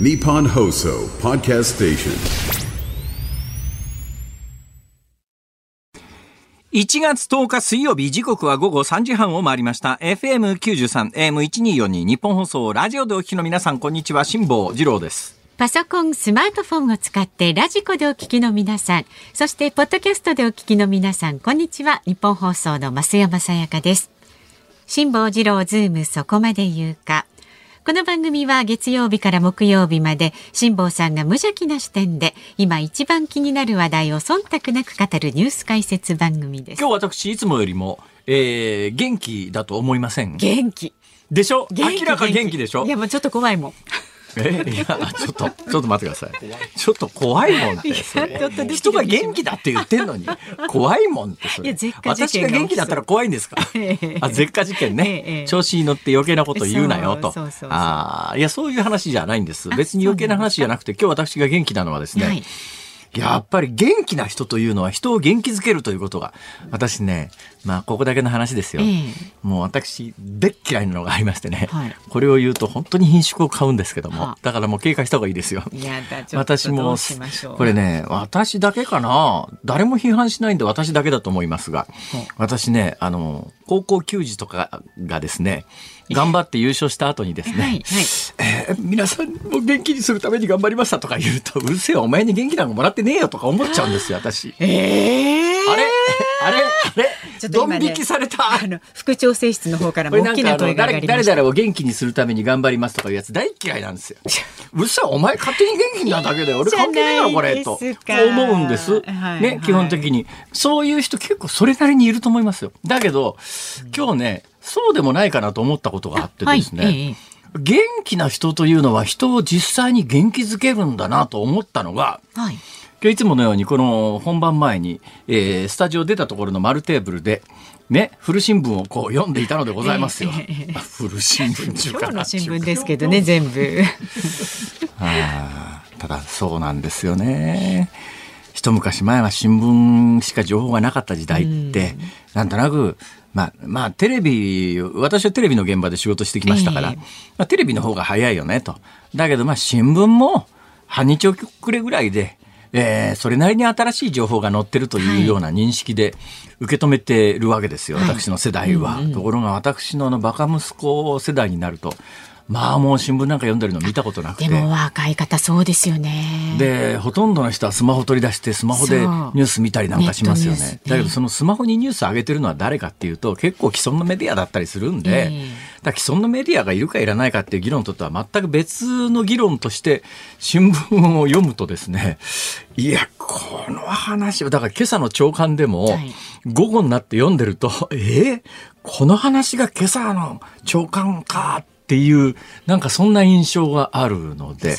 Nippon Hoso Podcast Station. 1月10日水曜日時刻は午後3時半を回りました FM93 AM1242 ニッポン放送ラジオでお聞きの皆さんこんにちは辛坊治郎ですパソコン、スマートフォンを使ってラジコでお聞きの皆さん、そしてポッドキャストでお聞きの皆さん、こんにちは。ニッポン放送の増山さやかです。辛坊治郎ズームそこまで言うか。この番組は月曜日から木曜日まで辛坊さんが無邪気な視点で今一番気になる話題を忖度なく語るニュース解説番組です。今日私いつもよりも、えー、元気だと思いません元気。でしょ？元気明らか元気でしょ？いやもうちょっと怖いもん。え？いやちょっとちょっと待ってください。ちょっと怖いもんって人が元気だって言ってんのに怖いもんってそれ。私が元気だったら怖いんですか？ええあ絶火事件ね、ええ調子に乗って余計なこと言うなよと。あーいやそういう話じゃないんです。あ別に余計な話じゃなくて今日私が元気なのはですね、はい。やっぱり元気な人というのは人を元気づけるということが、私ね、まあ、ここだけの話ですよ。ええ。もう私、でっ嫌いなのがありましてね、はい。これを言うと本当に品種を買うんですけども、はあ。だからもう警戒した方がいいですよ。いやだちょっと私もどうしましょう。これね私だけかな？誰も批判しないんで私だけだと思いますがほう。私ねあの高校球児とかがですね頑張って優勝した後にですね、はいはい。えー皆さんを元気にするために頑張りましたとか言うとうるせえお前に元気なんかもらってねえよとか思っちゃうんですよ私。ええあれ？あれあれ？ちょっと今ねドン引きされた？あの副調整室の方からこれなんかあも大きな声が上がりました。誰々を元気にするために頑張りますとかいうやつ大嫌いなんですよ。うるさいお前勝手に元気なだけで俺関係ねえよこれといいじゃないですか思うんです。はいはいね基本的にそういう人結構それなりにいると思いますよ。だけど今日ねそうでもないかなと思ったことがあってですね。はいええ元気な人というのは人を実際に元気づけるんだなと思ったのがはい。今日いつものようにこの本番前に、えースタジオ出たところの丸テーブルでね古新聞をこう読んでいたのでございますよ。ええええ古新聞中今日の新聞ですけどね全部。あーただそうなんですよね。一昔前は新聞しか情報がなかった時代って、なんとなく、まあ、まあ、テレビ、私はテレビの現場で仕事してきましたから、ええまあ、テレビの方が早いよねと。だけど、まあ、新聞も半日遅れぐらいで、えーそれなりに新しい情報が載ってるというような認識で受け止めてるわけですよ、はい私の世代は。ところが私のあのバカ息子世代になると、まあもう新聞なんか読んでるの見たことなくて。でも若い方そうですよね。でほとんどの人はスマホ取り出してスマホでニュース見たりなんかしますよねねだけどそのスマホにニュース上げてるのは誰かっていうと結構既存のメディアだったりするんで、ええだ既存のメディアがいるかいらないかっていう議論とっては全く別の議論として新聞を読むとですね いやこの話はだから今朝の朝刊でもはい。午後になって読んでると、えー？この話が今朝の朝刊かっていうなんかそんな印象があるので。ね。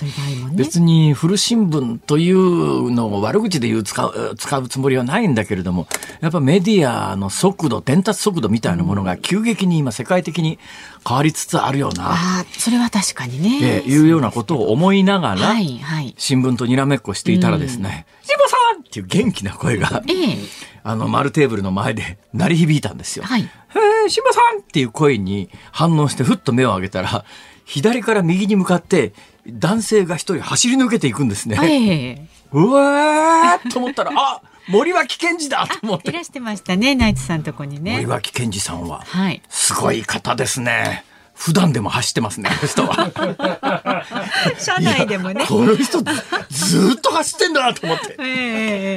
別に古新聞というのを悪口で言う使う使うつもりはないんだけれどもやっぱメディアの速度伝達速度みたいなものが急激に今世界的に変わりつつあるような、ああそれは確かにね。えーいうようなことを思いながら、はいはい。新聞とにらめっこしていたらですね「辛、坊、さん!」っていう元気な声がええあの丸テーブルの前で鳴り響いたんですよ。はい。へえ、辛坊さんっていう声に反応してふっと目を上げたら、左から右に向かって男性が一人走り抜けていくんですね。ええうわーと思ったら、あ森脇健児だと思って。いらしてましたねナイツさんとこにね森。脇健児さんは、はい。すごい方ですね。普段でも走ってますね、この人は。社内でもね。この人ずずーっと走ってんだなと思って。ええ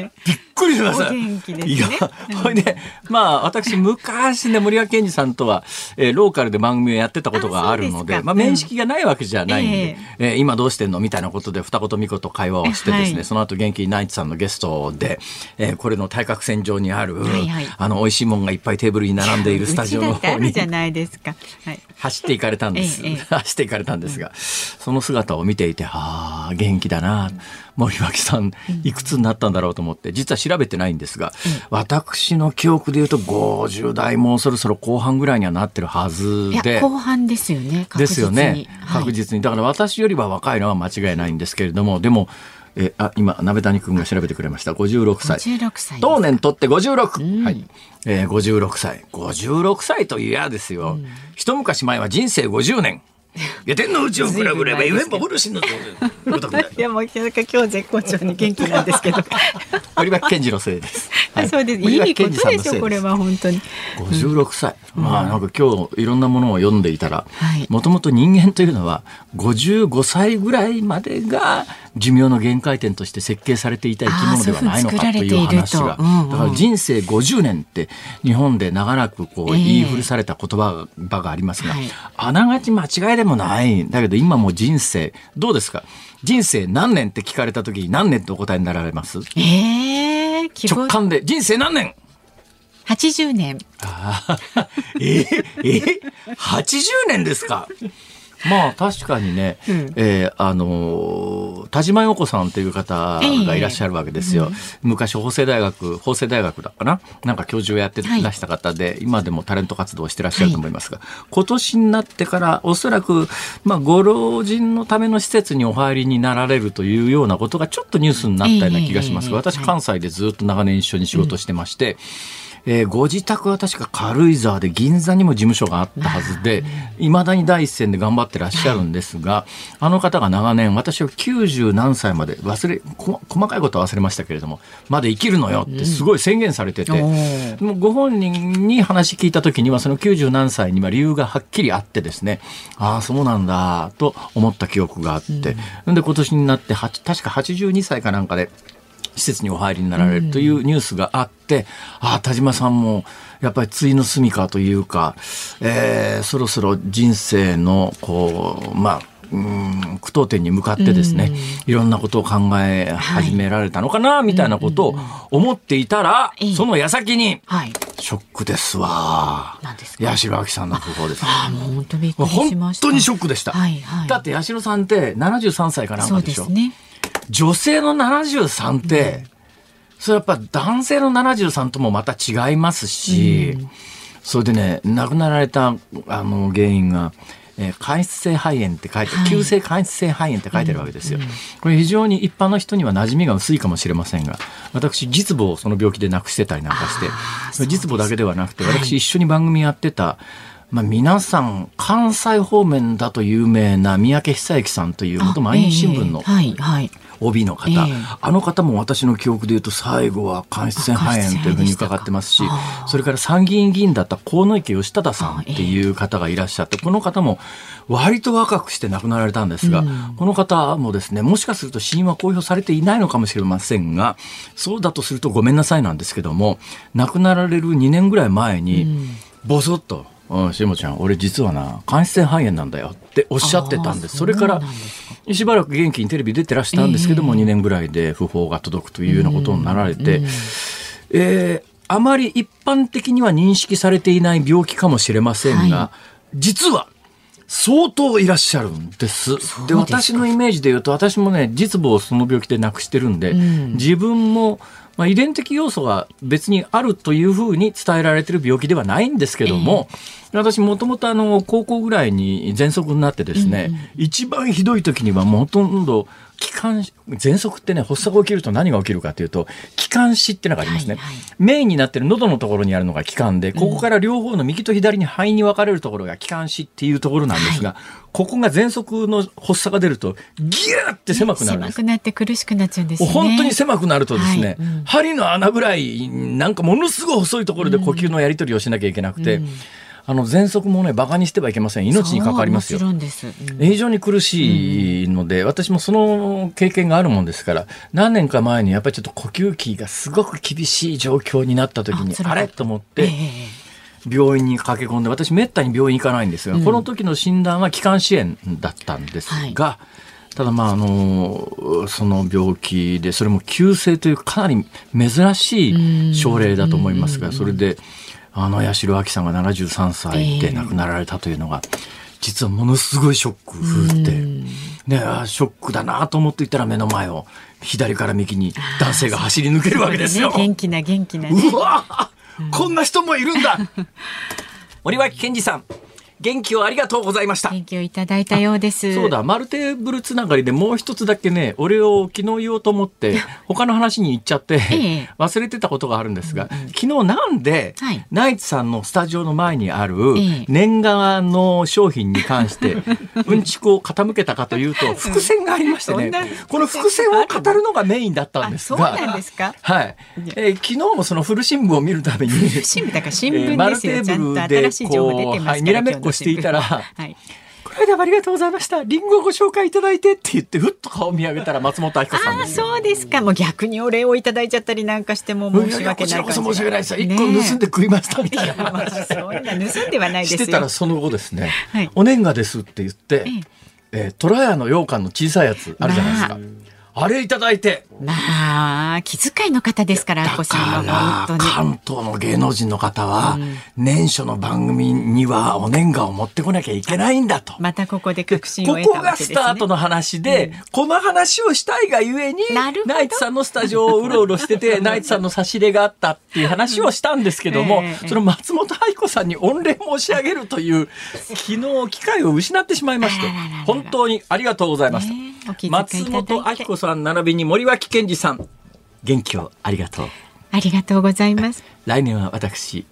えびっくりしました。お元気ですねいや、ほいで、まあ、私、昔ね、森脇健児さんとは、えーローカルで番組をやってたことがあるので、まあ、面識がないわけじゃないんで、ええー今どうしてんのみたいなことで、二言三言会話をしてですね、はいその後、元気ナイツさんのゲストで、えーこれの対角線上にある、はいはいあの、美味しいもんがいっぱいテーブルに並んでいるスタジオの方にじ。ゃないですか。はい。走っていかれたんです。ええええ 走っていかれたんですが、その姿を見ていて、ああ、元気だな。森脇さん、いくつになったんだろうと思って、実は調べてないんですが、私の記憶で言うと50代もうそろそろ後半ぐらいにはなってるはずで。後半ですよね。確実にですよね。はい確実に。だから私よりは若いのは間違いないんですけれども、でも、え、あ、今、鍋谷君が調べてくれました。56歳。56歳当年とって56、うんはい、えー、56歳56歳といやですよ、一昔前は人生50年いや天の内をくらぐれば言えばブルシンのいやもうなんか今日絶好調に元気なんですけど。森脇健児のせいです。はいそうです。いいことでしょこれは本当に。56歳、まあなんか今日いろんなものを読んでいたらはいもともと人間というのは55歳ぐらいまでが寿命の限界点として設計されていた生き物ではないのかという話が。だから人生50年って日本で長らくこうええ。言い古された言葉がありますが、はい。あながち間違いでもないだけど今もう人生どうですか？人生何年って聞かれた時に何年ってお答えになられます？ええ希望直感で。人生何年？80年。えええ80年ですか？まあ確かにね、うんえーあのー田島陽子さんという方がいらっしゃるわけですよ。昔法政大学、法政大学だかな？なんか教授をやってらした方で、今でもタレント活動をしてらっしゃると思いますが、今年になってからおそらく、まあご老人のための施設にお入りになられるというようなことがちょっとニュースになったような気がします。ええええ私関西でずっと長年一緒に仕事してまして、えーご自宅は確か軽井沢で銀座にも事務所があったはずで、い。まだに第一線で頑張ってらっしゃるんですが、あの方が長年、私は90何歳まで忘れ、こ細かいことは忘れましたけれども、まで生きるのよってすごい宣言されてて、おー。もうご本人に話聞いた時には、その90何歳には理由がはっきりあってですね、ああ、そうなんだ、と思った記憶があって、で、今年になって、は確か82歳かなんかで、施設にお入りになられるというニュースがあって、ああ、田島さんも、やっぱり対の住みかというか、えーそろそろ人生の、こう、まあ、うん句読点に向かってですね、いろんなことを考え始められたのかな、みたいなことを思っていたら、ええその矢先に、はい。ショックですわ。八代亜紀さんの訃報です。ああもう本当びっくりし本ました。当にショックでした。はいはい。だって八代さんって73歳かなんそうかでしょ？ですね。女性の73って、それやっぱ男性の73ともまた違いますし、それでね、亡くなられたあの原因が、えー間質性肺炎って書いて、はい。急性間質性肺炎って書いてるわけですよ。これ非常に一般の人には馴染みが薄いかもしれませんが、私、実母をその病気で亡くしてたりなんかして、実母だけではなくて、はい私一緒に番組やってた、まあ、皆さん、関西方面だと有名な三宅久之さんという元毎日新聞のええはいはい。OB の方、ええ。あの方も私の記憶で言うと最後は間質性肺炎というふうに伺ってますしそれから参議院議員だった河池義忠さんっていう方がいらっしゃってこの方も割と若くして亡くなられたんですが、この方もですねもしかすると死因は公表されていないのかもしれませんがそうだとするとごめんなさいなんですけども亡くなられる2年ぐらい前にボソッと「うんしもちゃん俺実はな間質性肺炎なんだよ」っておっしゃってたんです。それからしばらく元気にテレビ出てらしたんですけども、2年ぐらいで訃報が届くというようなことになられて、えーあまり一般的には認識されていない病気かもしれませんが、は実は相当いらっしゃるんです。で私のイメージで言うと私もね実母をその病気で亡くしてるんで、ん。自分も、まあ、遺伝的要素が別にあるというふうに伝えられてる病気ではないんですけども、私もともとあの高校ぐらいに喘息になってですね、一番ひどい時にはもうほとんど気管喘息ってね発作が起きると何が起きるかというと気管支っていうのがありますね、はいはい。メインになってる喉のところにあるのが気管でここから両方の右と左に肺に分かれるところが気管支っていうところなんですが、ここが喘息の発作が出るとギューって狭くなるんです。狭くなって苦しくなっちゃうんですよね。本当に狭くなるとですね、はい。うん。針の穴ぐらいなんかものすごい細いところで呼吸のやり取りをしなきゃいけなくて、あの喘息もねバカにしてはいけません。命に関わりますよ。そうん非常に苦しいので、私もその経験があるもんですから何年か前にやっぱりちょっと呼吸器がすごく厳しい状況になった時にあれ？と思っええて病院に駆け込んで私めったに病院行かないんですが、この時の診断は気管支炎だったんですが、ただまああのその病気でそれも急性というかなり珍しい症例だと思いますがそれであの八代亜紀さんが73歳で亡くなられたというのが、実はものすごいショック風って、ね、あーショックだなと思っていたら目の前を左から右に男性が走り抜けるわけですよ。ね。元気な元気なね。うわこんな人もいるんだ。森脇健児さん元気をありがとうございました。元気をいただいたようです。そうだ、マルテーブルつながりでもう一つだけね、俺を昨日言おうと思って、他の話に行っちゃって、ええ。忘れてたことがあるんですが、昨日なんで、はい。ナイツさんのスタジオの前にあるええ。年賀の商品に関して、うんちくを傾けたかというと、伏線がありましてねこの伏線を語るのがメインだったんですが、あそうなんですか？はい。えー昨日もその古新聞を見るために、新聞だから新聞ですよ。テーちゃんとブルで新しい情報出てますかはいにらめっこしていたらはい。この間はありがとうございました。リンゴをご紹介いただいてって言って、ふっと顔を見上げたら松本明子さんああです。そうですか。もう逆にお礼をいただいちゃったりなんかしても申し訳ない申し訳ないです。一ね個盗んで食いましたみたいいやまな。あそんな盗んではないですよ。してたらその後ですね、はいお年賀ですって言って、ええー、トラヤの羊羹の小さいやつあるじゃないですか。あれいただいて、まあ気遣いの方ですから、あこさんは本当に。関東の芸能人の方は、年初の番組にはお年賀を持ってこなきゃいけないんだと。またここで確信を得ここがたわけですね。スタートの話で、この話をしたいがゆえにナイツさんのスタジオをうろうろしてて ナイツさんの差し入れがあったっていう話をしたんですけども、ええ。その松本愛子さんに御礼申し上げるという 昨日機会を失ってしまいまして本当にありがとうございました、ねえ。お気遣い松本明子さん並びに森脇健児さん。元気をありがとう。ありがとうございます。来年は私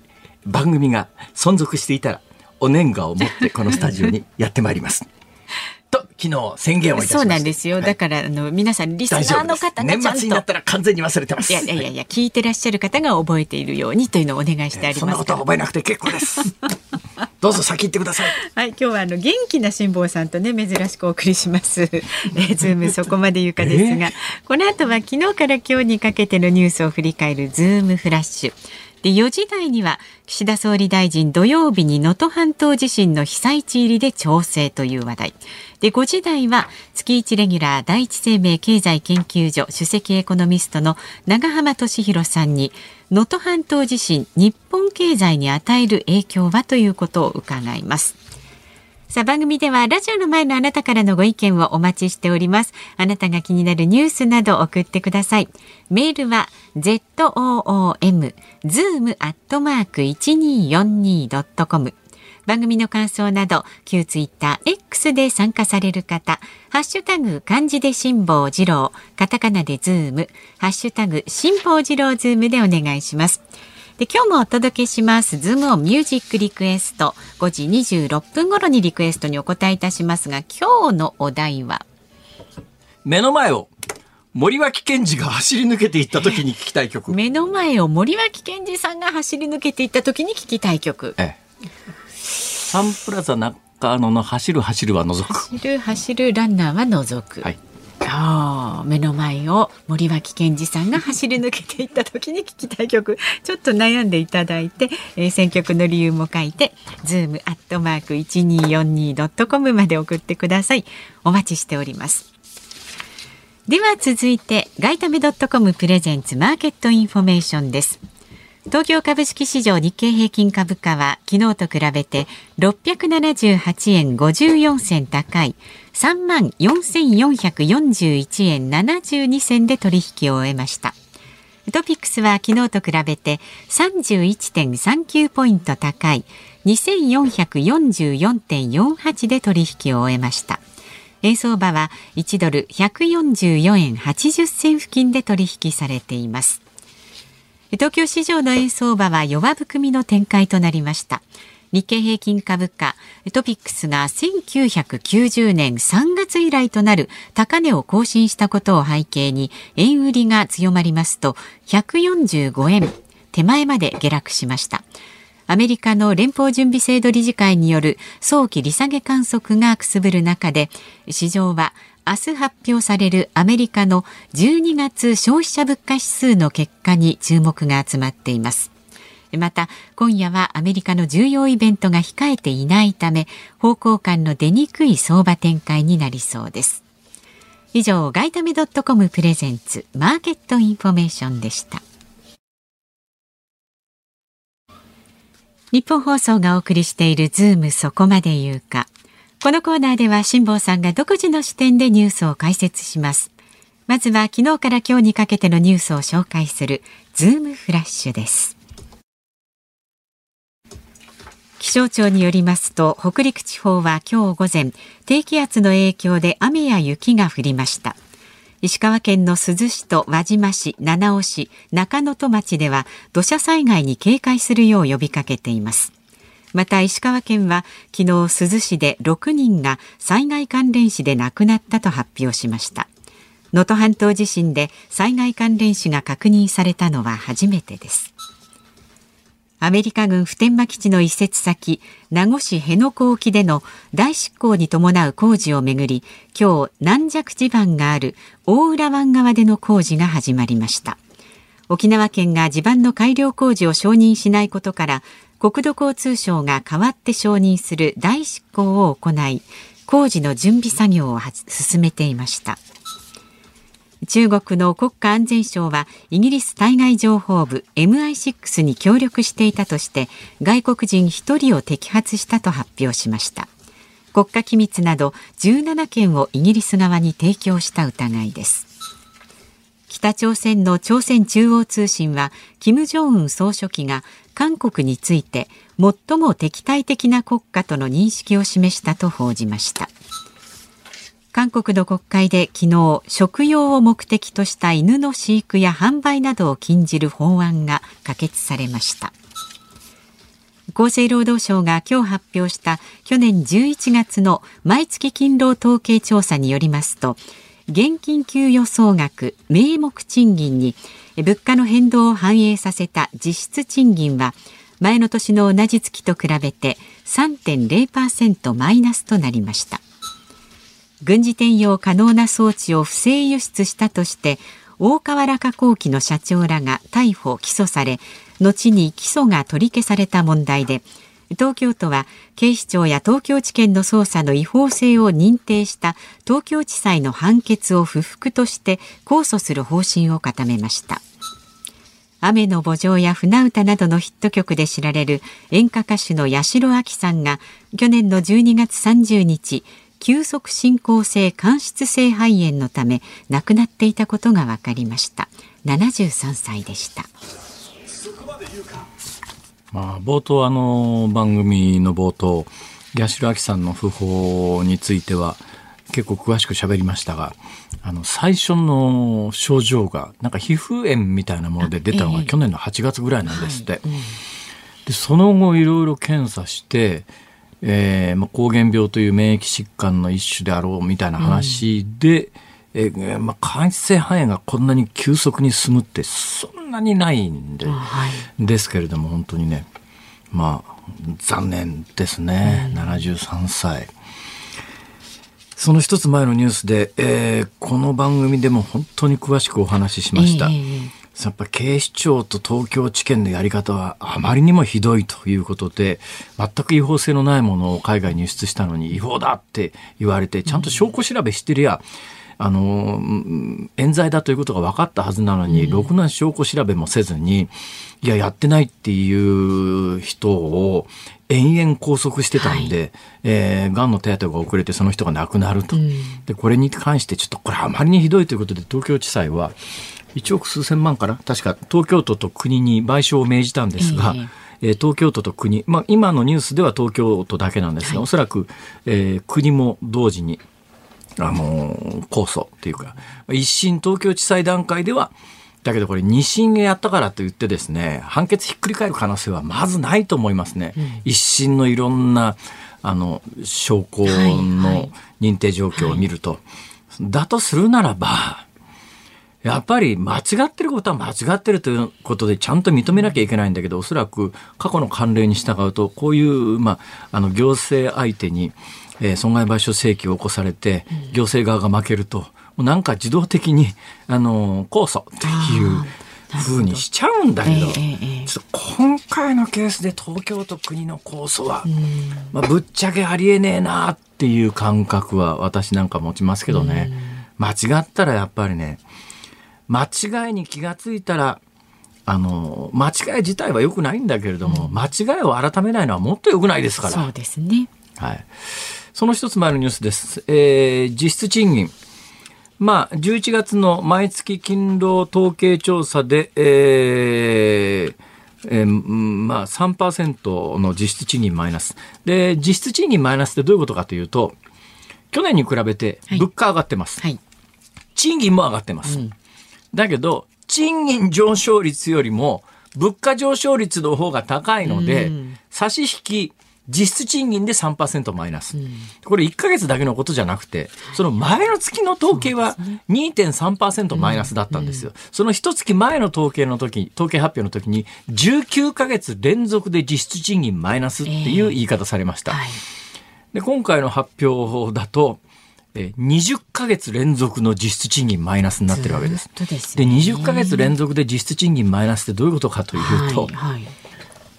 番組が存続していたらお年賀を持ってこのスタジオにやってまいりますと昨日宣言をいたしましたそうなんですよ。はいだから、あの、皆さん、リスナーの方が年ちゃんと。末になったら完全に忘れてますいやいやいや聞いてらっしゃる方が覚えているようにというのをお願いしてありそんなことは。覚えなくて結構です どうぞ先行ってくださいはい、今日はあの元気な辛坊さんとね珍しくお送りします。えー、ズームそこまで言うかですが、この後は昨日から今日にかけてのニュースを振り返るズームフラッシュ。で4時台には岸田総理大臣土曜日に能登半島地震の被災地入りで調整という話題で5時台は月1レギュラー第一生命経済研究所首席エコノミストの長浜俊弘さんに能登半島地震日本経済に与える影響はということを伺います。さあ番組ではラジオの前のあなたからのご意見をお待ちしております。あなたが気になるニュースなど送ってください。メールは z o o m zoom アットマーク一二四二ドットコム。番組の感想など旧ツイッター X で参加される方、ハッシュタグ漢字で辛坊治郎、カタカナでズーム、ハッシュタグ辛坊治郎ズームでお願いします。で今日もお届けします。ズームオンミュージックリクエスト5時26分頃にリクエストにお答えいたしますが今日のお題は？目の前を森脇健児が走り抜けていった時に聞きたい曲。目の前を森脇健児さんが走り抜けていった時に聞きたい曲。ええ。サンプラザ中野の走る走るは除く。走る走るランナーは除く、はいああ目の前を森脇健児さんが走り抜けていった時に聞きたい曲ちょっと悩んでいただいて、えー選曲の理由も書いて zoom アットマーク 1242.com まで送ってください。お待ちしております。では続いてガイタメドットコムプレゼンツマーケットインフォメーションです。東京株式市場日経平均株価は昨日と比べて678円54銭高い3万4441円72銭で取引を終えました。トピックスは昨日と比べて31.39ポイント高い2444.48で取引を終えました。円相場は1ドル144円80銭付近で取引されています。東京市場の円相場は弱含みの展開となりました。日経平均株価トピックスが1990年3月以来となる高値を更新したことを背景に円売りが強まりますと145円手前まで下落しました。アメリカの連邦準備制度理事会による早期利下げ観測がくすぶる中で市場は明日発表されるアメリカの12月消費者物価指数の結果に注目が集まっています。また今夜はアメリカの重要イベントが控えていないため方向感の出にくい相場展開になりそうです。以上ガイタメドットコムプレゼンツマーケットインフォメーションでした。ニッポン放送がお送りしているズームそこまで言うか。このコーナーでは辛坊さんが独自の視点でニュースを解説します。まずは昨日から今日にかけてのニュースを紹介するズームフラッシュです。気象庁によりますと北陸地方は今日午前低気圧の影響で雨や雪が降りました石川県の珠洲市と輪島市、七尾市、中能登町では土砂災害に警戒するよう呼びかけていますまた石川県は昨日珠洲市で6人が災害関連死で亡くなったと発表しました。能登半島地震で災害関連死が確認されたのは初めてです。アメリカ軍普天間基地の移設先名護市辺野古沖での大執行に伴う工事をめぐり今日軟弱地盤がある大浦湾側での工事が始まりました。沖縄県が地盤の改良工事を承認しないことから国土交通省が代わって承認する大執行を行い工事の準備作業を進めていました。中国の国家安全省はイギリス対外情報部 MI6 に協力していたとして外国人1人を摘発したと発表しました。国家機密など17件をイギリス側に提供した疑いです。北朝鮮の朝鮮中央通信は金正恩総書記が韓国について最も敵対的な国家との認識を示したと報じました。韓国の国会で昨日食用を目的とした犬の飼育や販売などを禁じる法案が可決されました。厚生労働省が今日発表した去年11月の毎月勤労統計調査によりますと現金給与総額名目賃金に物価の変動を反映させた実質賃金は前の年の同じ月と比べて3.0%マイナスとなりました。軍事転用可能な装置を不正輸出したとして大川原化工機の社長らが逮捕・起訴され後に起訴が取り消された問題で東京都は警視庁や東京地検の捜査の違法性を認定した東京地裁の判決を不服として控訴する方針を固めました。雨の墓場や船歌などのヒット曲で知られる演歌歌手の八代亜紀さんが去年の12月30日急速進行性間質性肺炎のため亡くなっていたことが分かりました。73歳でした。まあ、冒頭あの番組の冒頭八代亜紀さんの訃報については結構詳しく喋りましたがあの最初の症状がなんか皮膚炎みたいなもので出たのが去年の8月ぐらいなんですって。でその後いろいろ検査してえーまあ、膠原病という免疫疾患の一種であろうみたいな話で、うん、えー、まあ、間質性肺炎がこんなに急速に進むってそんなにないんで、はい、ですけれども本当にねまあ残念ですね、うん、73歳。その一つ前のニュースで、えー、この番組でも本当に詳しくお話ししました。えーやっぱ警視庁と東京地検のやり方はあまりにもひどいということで全く違法性のないものを海外に輸出したのに違法だって言われてちゃんと証拠調べしてりゃ、あの冤罪だということが分かったはずなのに、ろくな証拠調べもせずにいややってないっていう人を延々拘束してたんで、はい、えー、がんの手当が遅れてその人が亡くなると、うん、でこれに関してちょっとこれあまりにひどいということで東京地裁は1億数千万かな？確か東京都と国に賠償を命じたんですが、えー、東京都と国、まあ、今のニュースでは東京都だけなんですが、はい、おそらく、えー、国も同時に、あのー、控訴っていうか一審東京地裁段階ではだけどこれ二審がやったからといってですね判決ひっくり返る可能性はまずないと思いますね。うん、一審のいろんなあの証拠の認定状況を見ると、はいはい、だとするならばやっぱり間違ってることは間違ってるということでちゃんと認めなきゃいけないんだけど、おそらく過去の慣例に従うと、こういう、まあ、あの、行政相手に、えー、損害賠償請求を起こされて、行政側が負けると、なんか自動的に、あの、控訴っていうふうにしちゃうんだけど、ちょっと今回のケースで東京都国の控訴は、まあ、ぶっちゃけありえねえなっていう感覚は私なんか持ちますけどね。間違ったらやっぱりね、間違いに気がついたらあの間違い自体は良くないんだけれども、うん、間違いを改めないのはもっと良くないですから。そうですね。はい。その一つ前のニュースです。えー、実質賃金。まあ、11月の毎月勤労統計調査で、えー、えーうんまあ、3%の実質賃金マイナス。で、実質賃金マイナスってどういうことかというと、去年に比べてはい物価上がってます。はい。賃金も上がってます。だけど、賃金上昇率よりも物価上昇率の方が高いので、うん差し引き実質賃金で3%マイナス。これ1ヶ月だけのことじゃなくて、その前の月の統計は2.3%マイナスだったんですよ。その一月前の統計の時、統計発表の時に19ヶ月連続で実質賃金マイナスっていう言い方されました。はい。で今回の発表だと、えー20ヶ月連続の実質賃金マイナスになってるわけです。ですでね20ヶ月連続で実質賃金マイナスってどういうことかというと、はい。はい。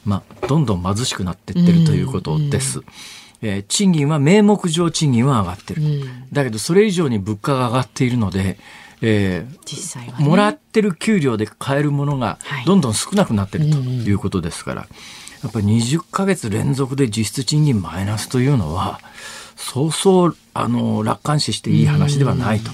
まあ、どんどん貧しくなっていってるということです。えー賃金は名目上賃金は上がってる。うん。だけどそれ以上に物価が上がっているので、えー実際はね。もらってる給料で買えるものがはいどんどん少なくなってるということですから、やっぱり20ヶ月連続で実質賃金マイナスというのは、そうそう、あの、楽観視していい話ではないと、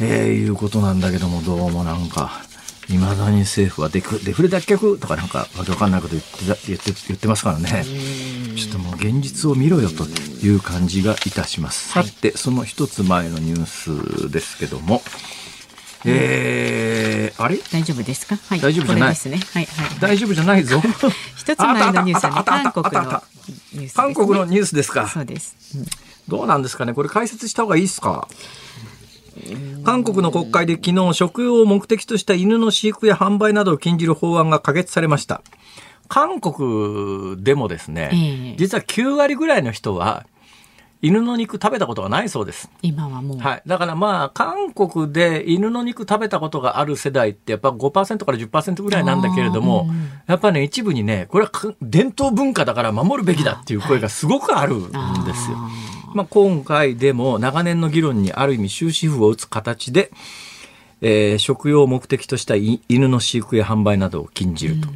えーいうことなんだけども、どうもなんか、未だに政府はデフデフレ脱却？とかなんかわけわかんないこと言ってた言って言ってますからね。ちょっともう現実を見ろよという感じがいたします。さて、その一つ前のニュースですけども、えー、あれ？大丈夫ですか？はい。大丈夫じゃないですね。はい。はい。大丈夫じゃないぞ。一つ前のニュースはね、韓国のニュースですね。韓国のニュースですか。そうです。うんどうなんですかね？これ解説した方がいいですか？韓国の国会で昨日食用を目的とした犬の飼育や販売などを禁じる法案が可決されました。韓国でもですね、ええ実は9割ぐらいの人は犬の肉食べたことがないそうです。今はもう。はい。だからまあ、韓国で犬の肉食べたことがある世代ってやっぱ5%から10%ぐらいなんだけれども、うんやっぱね、一部にね、これはか伝統文化だから守るべきだっていう声がすごくあるんですよ。あまあ、今回でも長年の議論にある意味終止符を打つ形で、えー食用を目的としたい犬の飼育や販売などを禁じると。こ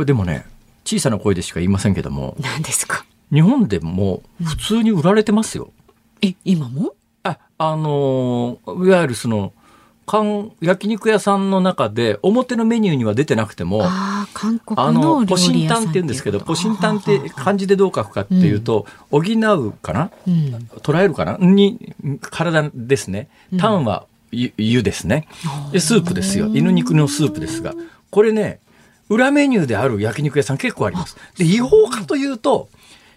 れでもね、小さな声でしか言いませんけども、ー何ですか？日本でも普通に売られてますよ。え、今も？あ、あのーいわゆるその、韓焼肉屋さんの中で表のメニューには出てなくても、あのの、ポシンタンって言うんですけど、ポシンタンって漢字でどう書くかっていうと、補うかな？うん。捉えるかな？に、体ですね。タンは湯湯ですね。で、スープですよ。犬肉のスープですが。これね、裏メニューである焼肉屋さん結構あります。で、違法かというと、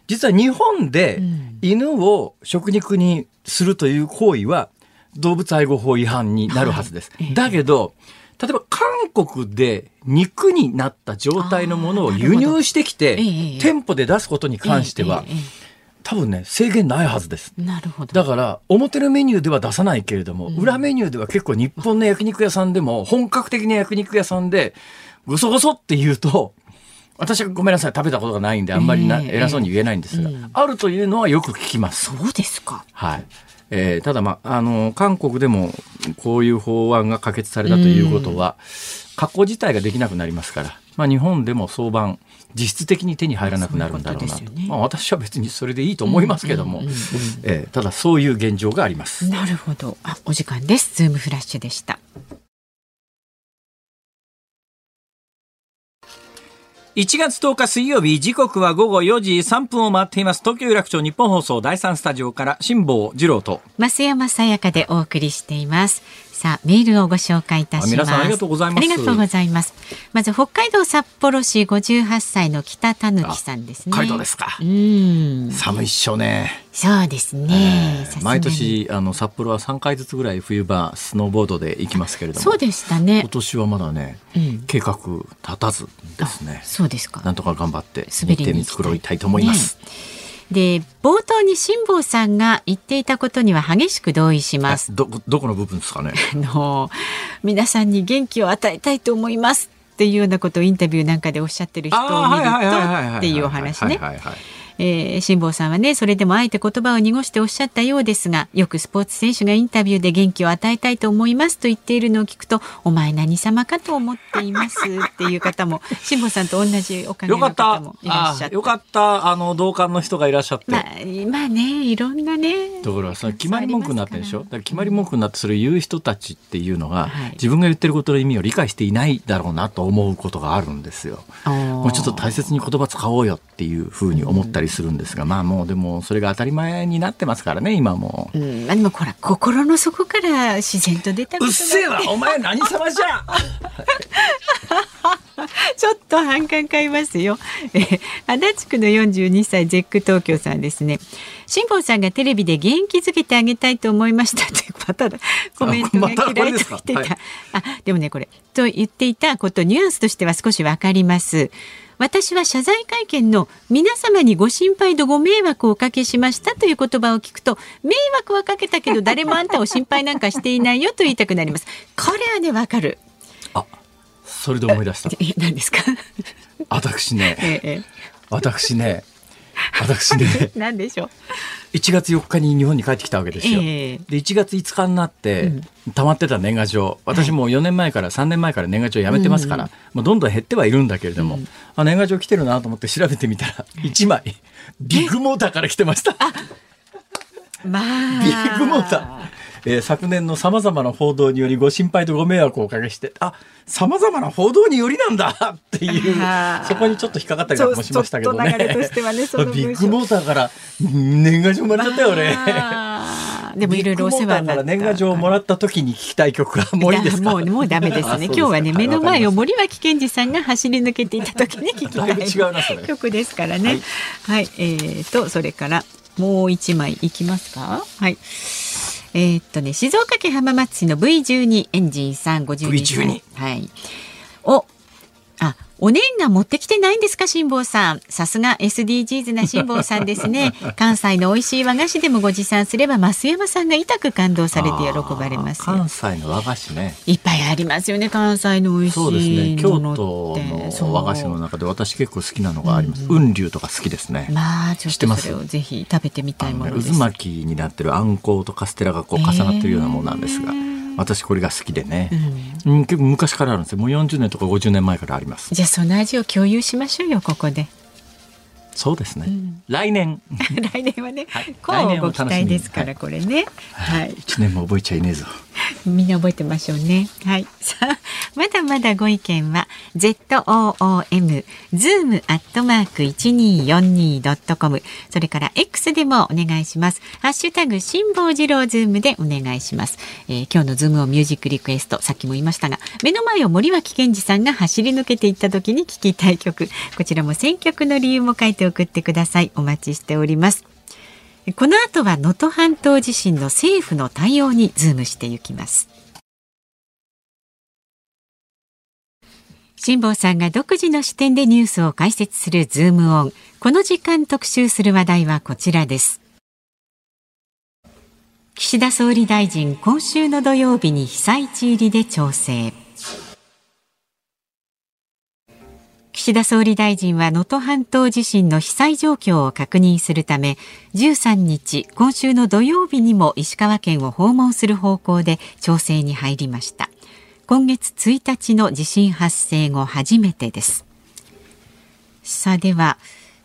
実は日本でん犬を食肉にするという行為は動物愛護法違反になるはずです。はいええだけど、例えば韓国で肉になった状態のものを輸入してきて店舗で出すことに関してはえ、ええ多分ね、制限ないはずです。えなるほど。だから、表のメニューでは出さないけれども、裏メニューでは結構日本の焼肉屋さんでも、本格的な焼肉屋さんで、ごそごそって言うと、私はごめんなさい、食べたことがないんで、あんまりな、ええ偉そうに言えないんですが、うんあるというのはよく聞きます。そうですか。はい。えーただまあ、あの、韓国でもこういう法案が可決されたということは、加工自体ができなくなりますから、まあ日本でも相場実質的に手に入らなくなるんだろうなと。ねまあ私は別にそれでいいと思いますけども、えーただそういう現状があります。なるほど。あ、お時間です。ズームフラッシュでした。1月10日水曜日時刻は午後4時3分を回っています東京有楽町日本放送第3スタジオから辛坊治郎と増山さやかでお送りしています。さあ、メールをご紹介いたします。ありがとうございますありがとうございます。まず、北海道札幌市58歳の北たぬきさんですね。北海道ですかうーん。寒いっしょね、そうですね。えー毎。年あの札幌は3回ずつぐらい冬場スノーボードで行きますけれどもそうでしたね今。年はまだねうん。計画立たずですねそうですか。なんとか頑張って滑りに行きたいたいと思います、で、冒頭に辛坊さんが言っていたことには激しく同意します。どどこの部分ですかねあの皆さんに元気を与えたいと思いますっていうようなことをインタビューなんかでおっしゃってる人を見るとっていうお話ね。えー、辛坊さんはねそれでもあえて言葉を濁しておっしゃったようですがよくスポーツ選手がインタビューで元気を与えたいと思いますと言っているのを聞くとお前何様かと思っていますっていう方も辛坊さんと同じお考えの方も。いらっしゃったよかったあの同感の人がいらっしゃって、まあ、まあねいろんなねところがその決まり文句になってるでしょ？決まり文句になってそれを言う人たちっていうのが、はい。自分が言ってることの意味を理解していないだろうなと思うことがあるんですよ。もうちょっと大切に言葉使おうよっていうふうに思ったりするんですが、まあもうでもそれが当たり前になってますからね今もう。うん、まあでもほら心の底から自然と出たうっせえわお前何様じゃ ちょっと反感買いますよ。えー足立区の42歳ゼック東京さんですね。辛坊さんがテレビで元気づけてあげたいと思いましたというまただコメントが嫌いと言っていた。はいあでもねこれと言っていたことニュアンスとしては少しわかります。私は謝罪会見の皆様にご心配とご迷惑をおかけしましたという言葉を聞くと迷惑はかけたけど 誰もあんたを心配なんかしていないよと言いたくなります。これはねわかる。あそれで思い出した え何ですか？私ねええ私ね 私ね何でしょう。1月4日に日本に帰ってきたわけですよ。ええで1月5日になって、溜まってた年賀状私もう4年前から3年前から年賀状やめてますから、もうどんどん減ってはいるんだけれども、あ年賀状来てるなと思って調べてみたら1枚ビッグモーターから来てました。まあ。ビッグモーター。えー昨年のさまざまな報道によりご心配とご迷惑をおかけしてあさまざまな報道によりなんだ っていうそこにちょっと引っかかったりもしましたけどねちょっと流れとしてはね ビッグモーターから年賀状もらったよ俺。まあでもいろいろお世話になった。年賀状をもらった時に聞きたい曲はもういいですかもうもうダメですね。今日はね目の前を森脇健児さんが走り抜けていた時に聞きただい曲ですからね。はい、えー、とそれからもう一枚いきますか。はい。えーっとね静岡県浜松市の V12 エンジンさん52歳 V12 はい。おあ、お年賀持ってきてないんですか、辛坊さん。さすが SDGs な辛坊さんですね。関西の美味しい和菓子でもご持参すれば、増山さんが痛く感動されて喜ばれますよ。関西の和菓子ねいっぱいありますよね、関西の美味しそうですね京都の和菓子の中で私結構好きなのがあります雲龍とか好きですねまあ、ちょ知っとそれをぜひ食べてみたいものです。渦巻きになってるあんことカステラがこう重なってるようなものなんですがへー私これが好きでね、うん、結構昔からあるんですよ。もう40年とか50年前からあります。じゃあその味を共有しましょうよ、ここで。そうですね、来年。来年はね、はい。こうご期待ですから、これね。はい。1年も覚えちゃいねえぞ みんな覚えてましょうね。はい。さあ、まだまだご意見は、ZOOM、zoom アットマーク 1242.com、それから X でもお願いします。ハッシュタグ、辛坊治郎ズームでお願いします。えー今日のズームオンミュージックリクエスト、さっきも言いましたが、目の前を森脇健児さんが走り抜けていった時に聴きたい曲、こちらも選曲の理由も書いて送ってください。お待ちしております。この後は能登半島地震の政府の対応にズームしていきます。辛坊さんが独自の視点でニュースを解説するズームオン。この時間特集する話題はこちらです。岸田総理大臣、今週の土曜日に被災地入りで調整。岸田総理大臣は能登半島地震の被災状況を確認するため13日今週の土曜日にも石川県を訪問する方向で調整に入りました。今月1日の地震発生後初めてです。さあでは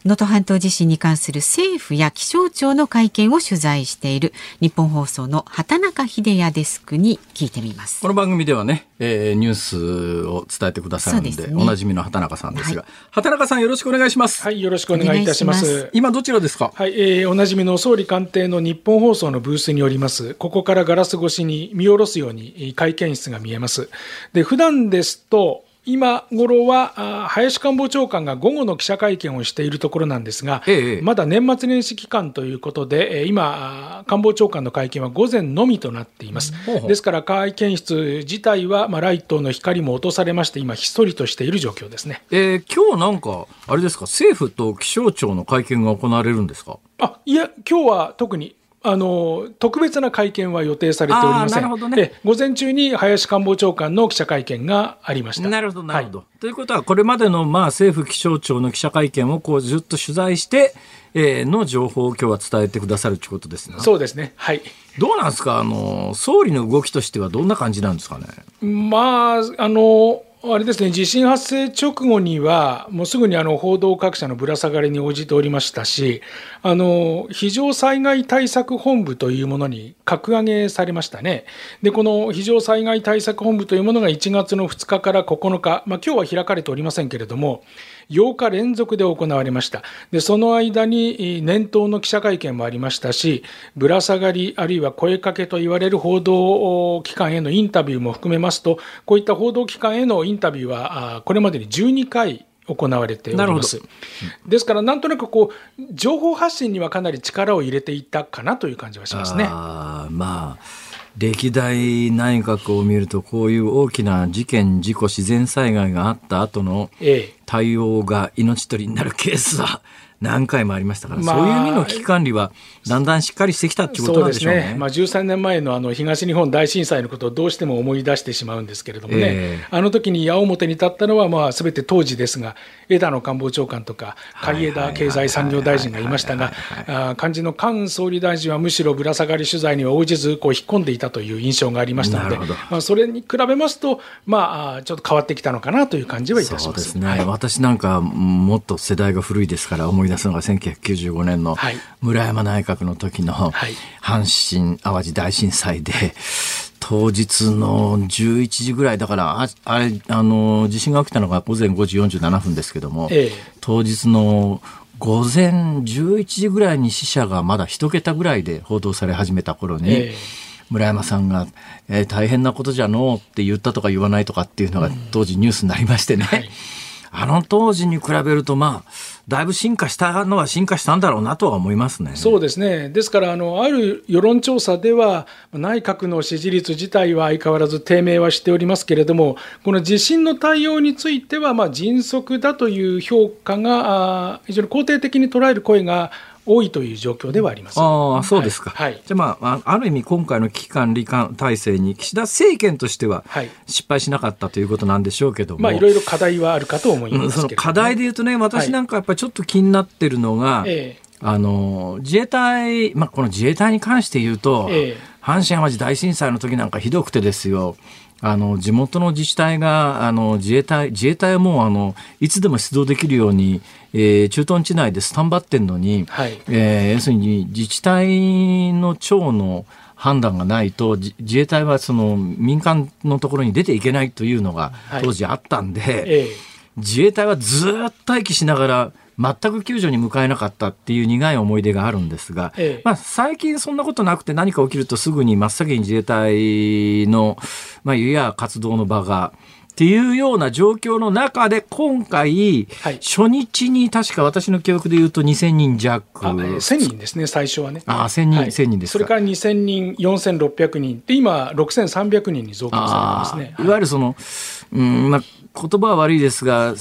能登半島地震に関する政府や気象庁の会見を取材している日本放送の畑中秀也デスクに聞いてみます。この番組ではね、えーニュースを伝えてくださるんでね。おなじみの畑中さんですが、畑中さんよろしくお願いします、はい、よろしくお願いいたします。今どちらですか？はい、えーおなじみの総理官邸の日本放送のブースにおります。ここからガラス越しに見下ろすようにえー会見室が見えます。で、普段ですと、今頃はあ林官房長官が午後の記者会見をしているところなんですが、ええまだ年末年始期間ということで、えー今、あ官房長官の会見は午前のみとなっています。ほうほうですから会見室自体は、まあ、ライトの光も落とされまして、今、ひっそりとしている状況ですね。えー今日なんかあれですか政府と気象庁の会見が行われるんですか？あいや、今日は特にあの特別な会見は予定されておりません。なるほどねえ午前中に林官房長官の記者会見がありました。なるほど、なるほど。ということは、これまでのまあ政府気象庁の記者会見をこうずっと取材して、えーの情報を今日は伝えてくださるということですね。そうですね。はい。どうなんですか？あの、総理の動きとしてはどんな感じなんですかね？まあ、あの、あれですね、地震発生直後には、もうすぐにあの報道各社のぶら下がりに応じておりましたし、あの非常災害対策本部というものに格上げされましたね。で、この非常災害対策本部というものが1月の2日から9日、まあ今日は開かれておりませんけれども、8日連続で行われました。で、その間にえー年頭の記者会見もありましたし、ぶら下がり、あるいは声かけと言われる報道機関へのインタビューも含めますと、こういった報道機関へのインタビューは、これまでに12回行われております。ですから、なんとなくこう、情報発信にはかなり力を入れていったかなという感じはしますね。あーまあ歴代内閣を見るとこういう大きな事件事故自然災害があった後のええ。対応が命取りになるケースは何回もありましたから、まあそういう意味の危機管理はだんだんしっかりしてきたっていうことなんでしょうね。まあ、13年前のあの東日本大震災のことをどうしても思い出してしまうんですけれどもね、ええ。あの時に矢面に立ったのは、まあ、全て当時ですが、枝野官房長官とか、海江田経済産業大臣がいましたが、肝心の菅総理大臣はむしろぶら下がり取材には応じず、こう引っ込んでいたという印象がありましたので、まあ、それに比べますと、まあちょっと変わってきたのかなという感じはいたします。そうですね、はい私なんかもっと世代が古いですから思い出すのが1995年のはい。村山内閣の時のはい。阪神・淡路大震災で当日の11時ぐらいだからああれあの地震が起きたのが午前5時47分ですけども、ええ。当日の午前11時ぐらいに死者がまだ一桁ぐらいで報道され始めた頃に、ええ。村山さんが、えー大変なことじゃのうって言ったとか言わないとかっていうのが当時ニュースになりましてね、あの当時に比べるとまあだいぶ進化したのは進化したんだろうなとは思いますね。そうですね、ですからあの、ある世論調査では、内閣の支持率自体は相変わらず低迷はしておりますけれども、この地震の対応については、まあ、迅速だという評価が、あ非常に肯定的に捉える声が多いという状況ではあります。ああ、そうですか。はい。はい。じゃあまあ、あある意味今回の危機管理官体制に岸田政権としてははい。失敗しなかったということなんでしょうけども。まあ、いろいろ課題はあるかと思いうんますけれども、その課題で言うとね、私なんかやっぱりちょっと気になってるのが、ええ。あの、自衛隊、まあ、この自衛隊に関して言うと、ええ。阪神・淡路大震災の時なんかひどくてですよ、あの、地元の自治体が、あの、自衛隊、自衛隊はもう、あの、いつでも出動できるように、えー駐屯地内でスタンバってんのに、はい。えー要するに自治体の長の判断がないと、じ自衛隊はその民間のところに出ていけないというのがはい。当時あったんで、ええ。自衛隊はずっと待機しながら全く救助に向かえなかったっていう苦い思い出があるんですが、ええ。まあ、最近そんなことなくて何か起きるとすぐに真っ先に自衛隊の、まあ、いや活動の場がっていうような状況の中で今回、はい初日に確か私の記憶で言うと2000人弱。あえー1000人ですね、最初はね。あ1000人はい1000人ですかそれから2000人、4600人で、今、6300人に増加されてますね。いわゆるその、うんまあ、言葉は悪いですが、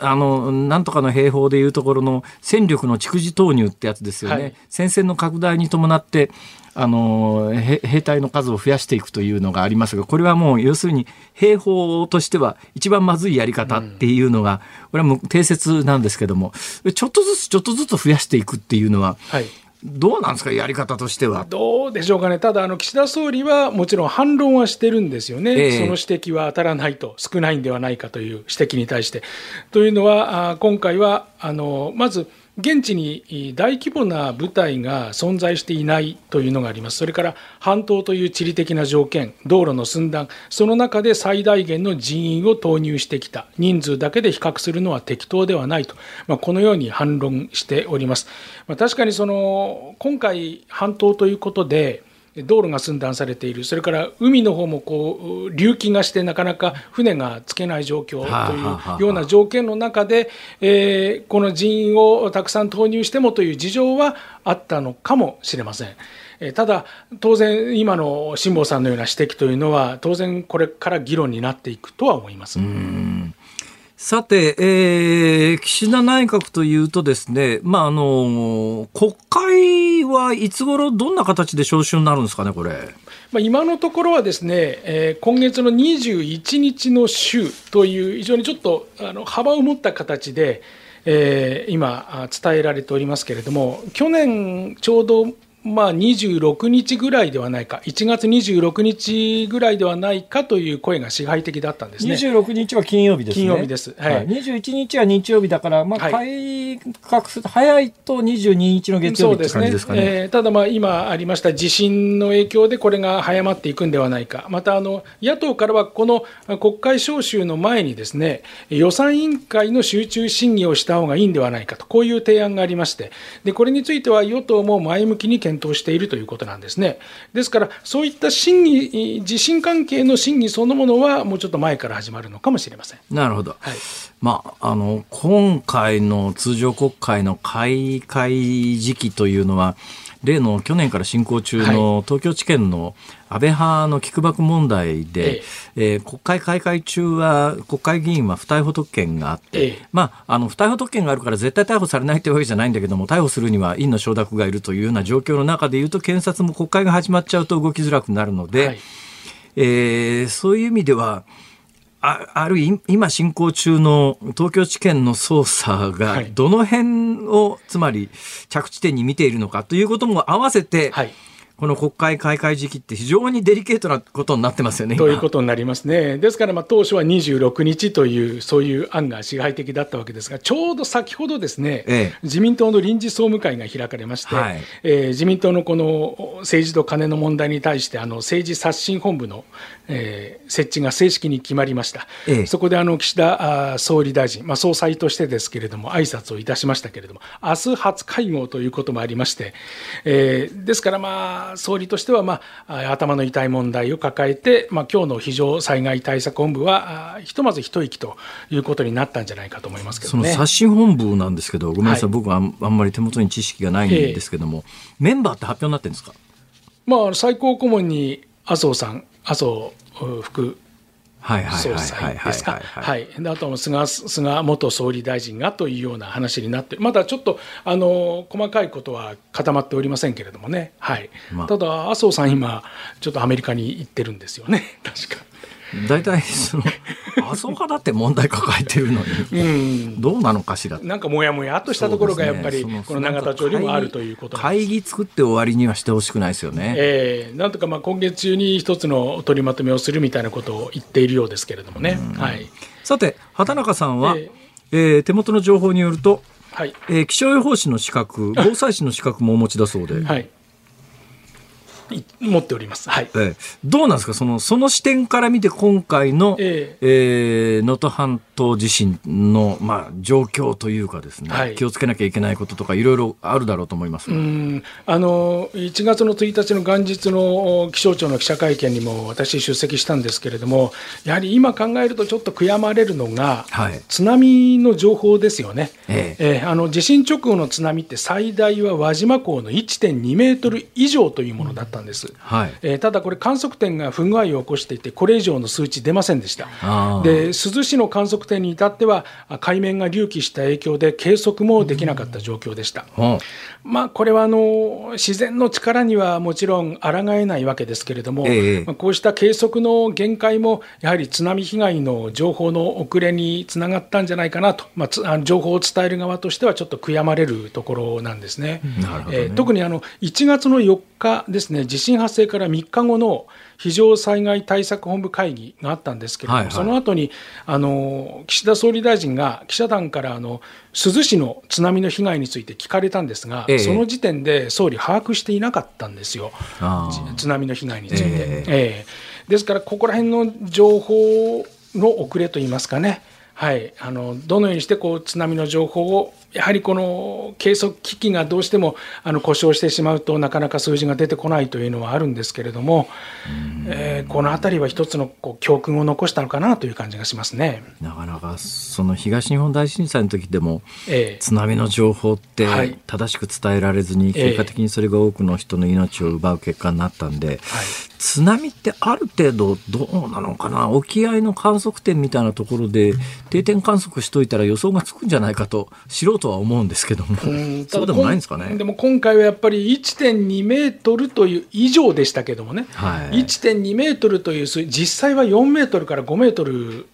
あの、なんとかの兵法でいうところの戦力の蓄次投入ってやつですよね。はい戦線の拡大に伴って、あの、へ兵隊の数を増やしていくというのがありますが、これはもう要するに兵法としては一番まずいやり方っていうのが、これはもう定説なんですけども、ちょっとずつちょっとずつ増やしていくっていうのは、はいどうなんですか、やり方としては？どうでしょうかね、ただ、あの岸田総理はもちろん反論はしてるんですよね、ええその指摘は当たらないと、少ないんではないかという指摘に対して。というのは、あ今回はあのまず、現地に大規模な部隊が存在していないというのがあります、それから半島という地理的な条件、道路の寸断、その中で最大限の人員を投入してきた、人数だけで比較するのは適当ではないと、まあ、このように反論しております。まあ、確かにその今回、半島ということで、道路が寸断されている、それから海の方もこう隆起がして、なかなか船がつけない状況とはあいうような条件の中で、えーこの人員をたくさん投入してもという事情はあったのかもしれません。えーただ、当然、今の辛坊さんのような指摘というのは、当然これから議論になっていくとは思います。さて、えー、岸田内閣というとですね、まあ、あの、国会はいつ頃どんな形で召集になるんですかね、これ。まあ、今のところはですね、えー、今月の21日の週という非常にちょっとあの幅を持った形で、えー、今伝えられておりますけれども去年ちょうどまあ、26日ぐらいではないか、1月26日ぐらいではないかという声が支配的だったんですね。26日は金曜日ですね。金曜日です。はい。はい、21日は日曜日だから、まあ、改革すると、早いと22日の月曜日ですかね。ねえー、ただ、まあ、今ありました地震の影響で、これが早まっていくんではないか。また、あの、野党からは、この国会召集の前にですね、予算委員会の集中審議をした方がいいんではないかと、こういう提案がありまして、で、これについては与党も前向きに検検討しているということなんですね。ですから、そういった審議、地震関係の審議そのものは、もうちょっと前から始まるのかもしれません。なるほど。はい、まあ、あの、今回の通常国会の開会時期というのは、例の去年から進行中の東京地検の安倍派のキックバック問題で、ええ。ー、国会開会中は国会議員は不逮捕特権があって、え、まあ、あの不逮捕特権があるから絶対逮捕されないというわけじゃないんだけども逮捕するには院の承諾がいるというような状況の中でいうと検察も国会が始まっちゃうと動きづらくなるので、はい、えー、そういう意味ではあある今進行中の東京地検の捜査がどの辺を、つまり着地点に見ているのかということも合わせて、はいこの国会開会時期って非常にデリケートなことになってますよね。ということになりますね。ですから、まあ、当初は26日という、そういう案が支配的だったわけですが、ちょうど先ほどですね、ええ、自民党の臨時総務会が開かれまして、はい、えー、自民党のこの政治と金の問題に対して、あの政治刷新本部の、えー、設置が正式に決まりました。え、そこであの岸田総理大臣、まあ、総裁としてですけれども、挨拶をいたしましたけれども、明日初会合ということもありまして、えー、ですから、まあ、総理としては、まあ、頭の痛い問題を抱えて、まあ今日の非常災害対策本部は、ひとまず一息ということになったんじゃないかと思いますけど、ね、その刷新本部なんですけど、ごめんなさい、はい、僕はあんまり手元に知識がないんですけども、えー、メンバーって発表になってるんですか、まあ、最高顧問に麻生さん、麻生副総裁ですか？はい。あと菅、菅元総理大臣がというような話になって、まだちょっと、あの、細かいことは固まっておりませんけれどもね。はい。まあ、ただ、麻生さん今、ちょっとアメリカに行ってるんですよね。確か。大体その麻生派だって問題抱えてるのに、うん、どうなのかしら。なんかもやもやっとしたところがやっぱり、この永田町にもあるということ会議作って終わりにはしてほしくないですよね、えー、なんとかまあ今月中に一つの取りまとめをするみたいなことを言っているようですけれどもね、はい、さて畑中さんは、えー、えー、手元の情報によると、はい。えー、気象予報士の資格防災士の資格もお持ちだそうで。はい持っております。はい。えー、どうなんですか？その、その視点から見て今回の、えー、えー、能登半島地震の、まあ、状況というかですね、はい、気をつけなきゃいけないこととかいろいろあるだろうと思いますうん。あの1月の1日の元日の気象庁の記者会見にも私出席したんですけれどもやはり今考えるとちょっと悔やまれるのが、はい、津波の情報ですよね、ええ。えー、あの地震直後の津波って最大は輪島港の1.2メートル以上というものだったんです、はい、えー、ただこれ観測点が不具合を起こしていてこれ以上の数値出ませんでした。で珠洲市の観測点に至っては海面が隆起した影響で計測もできなかった状況でした、うん、まあ、これはあの自然の力にはもちろん抗えないわけですけれども、ええ、こうした計測の限界もやはり津波被害の情報の遅れにつながったんじゃないかなと、まあ、情報を伝える側としてはちょっと悔やまれるところなんですね。ね。えー、特にあの1月の4日ですね地震発生から3日後の非常災害対策本部会議があったんですけれども、はいはい、その後にあに岸田総理大臣が記者団からあの珠洲市の津波の被害について聞かれたんですが、ええ、その時点で総理、把握していなかったんですよ、津波の被害について。ええ。ですから、ここら辺の情報の遅れといいますかね、はい、あのどのようにしてこう津波の情報をやはりこの計測機器がどうしてもあの故障してしまうとなかなか数字が出てこないというのはあるんですけれども、えー、この辺りは一つのこう教訓を残したのかなという感じがしますね。なかなかその東日本大震災の時でも、ええ。津波の情報ってはい。正しく伝えられずに、ええ。結果的にそれが多くの人の命を奪う結果になったんで、津波ってある程度どうなのかな？沖合の観測点みたいなところで定点観測しといたら予想がつくんじゃないかと素人は思うんですけども、うん そうでもないんですかねで。も今回はやっぱり1.2メートルという以上でしたけどもね、はい1.2メートルという数実際は4メートルから5メートル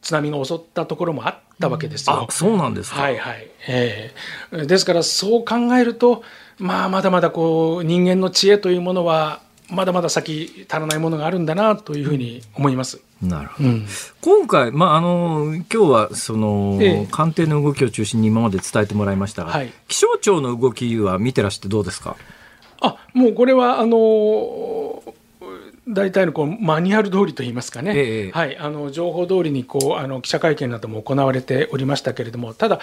津波が襲ったところもあったわけですよ。あそうなんですか。はいはいええですからそう考えると、まあ、まだまだこう人間の知恵というものはまだまだ先足らないものがあるんだなというふうに思います。なるほど。うん。今回、まあ、あの今日はその、ええ。官邸の動きを中心に今まで伝えてもらいましたが、はい。気象庁の動きは見てらしてどうですか？あもうこれはあの大体のこうマニュアル通りといいますかね、ええはい、あの情報通りにこうあの記者会見なども行われておりましたけれども、ただ、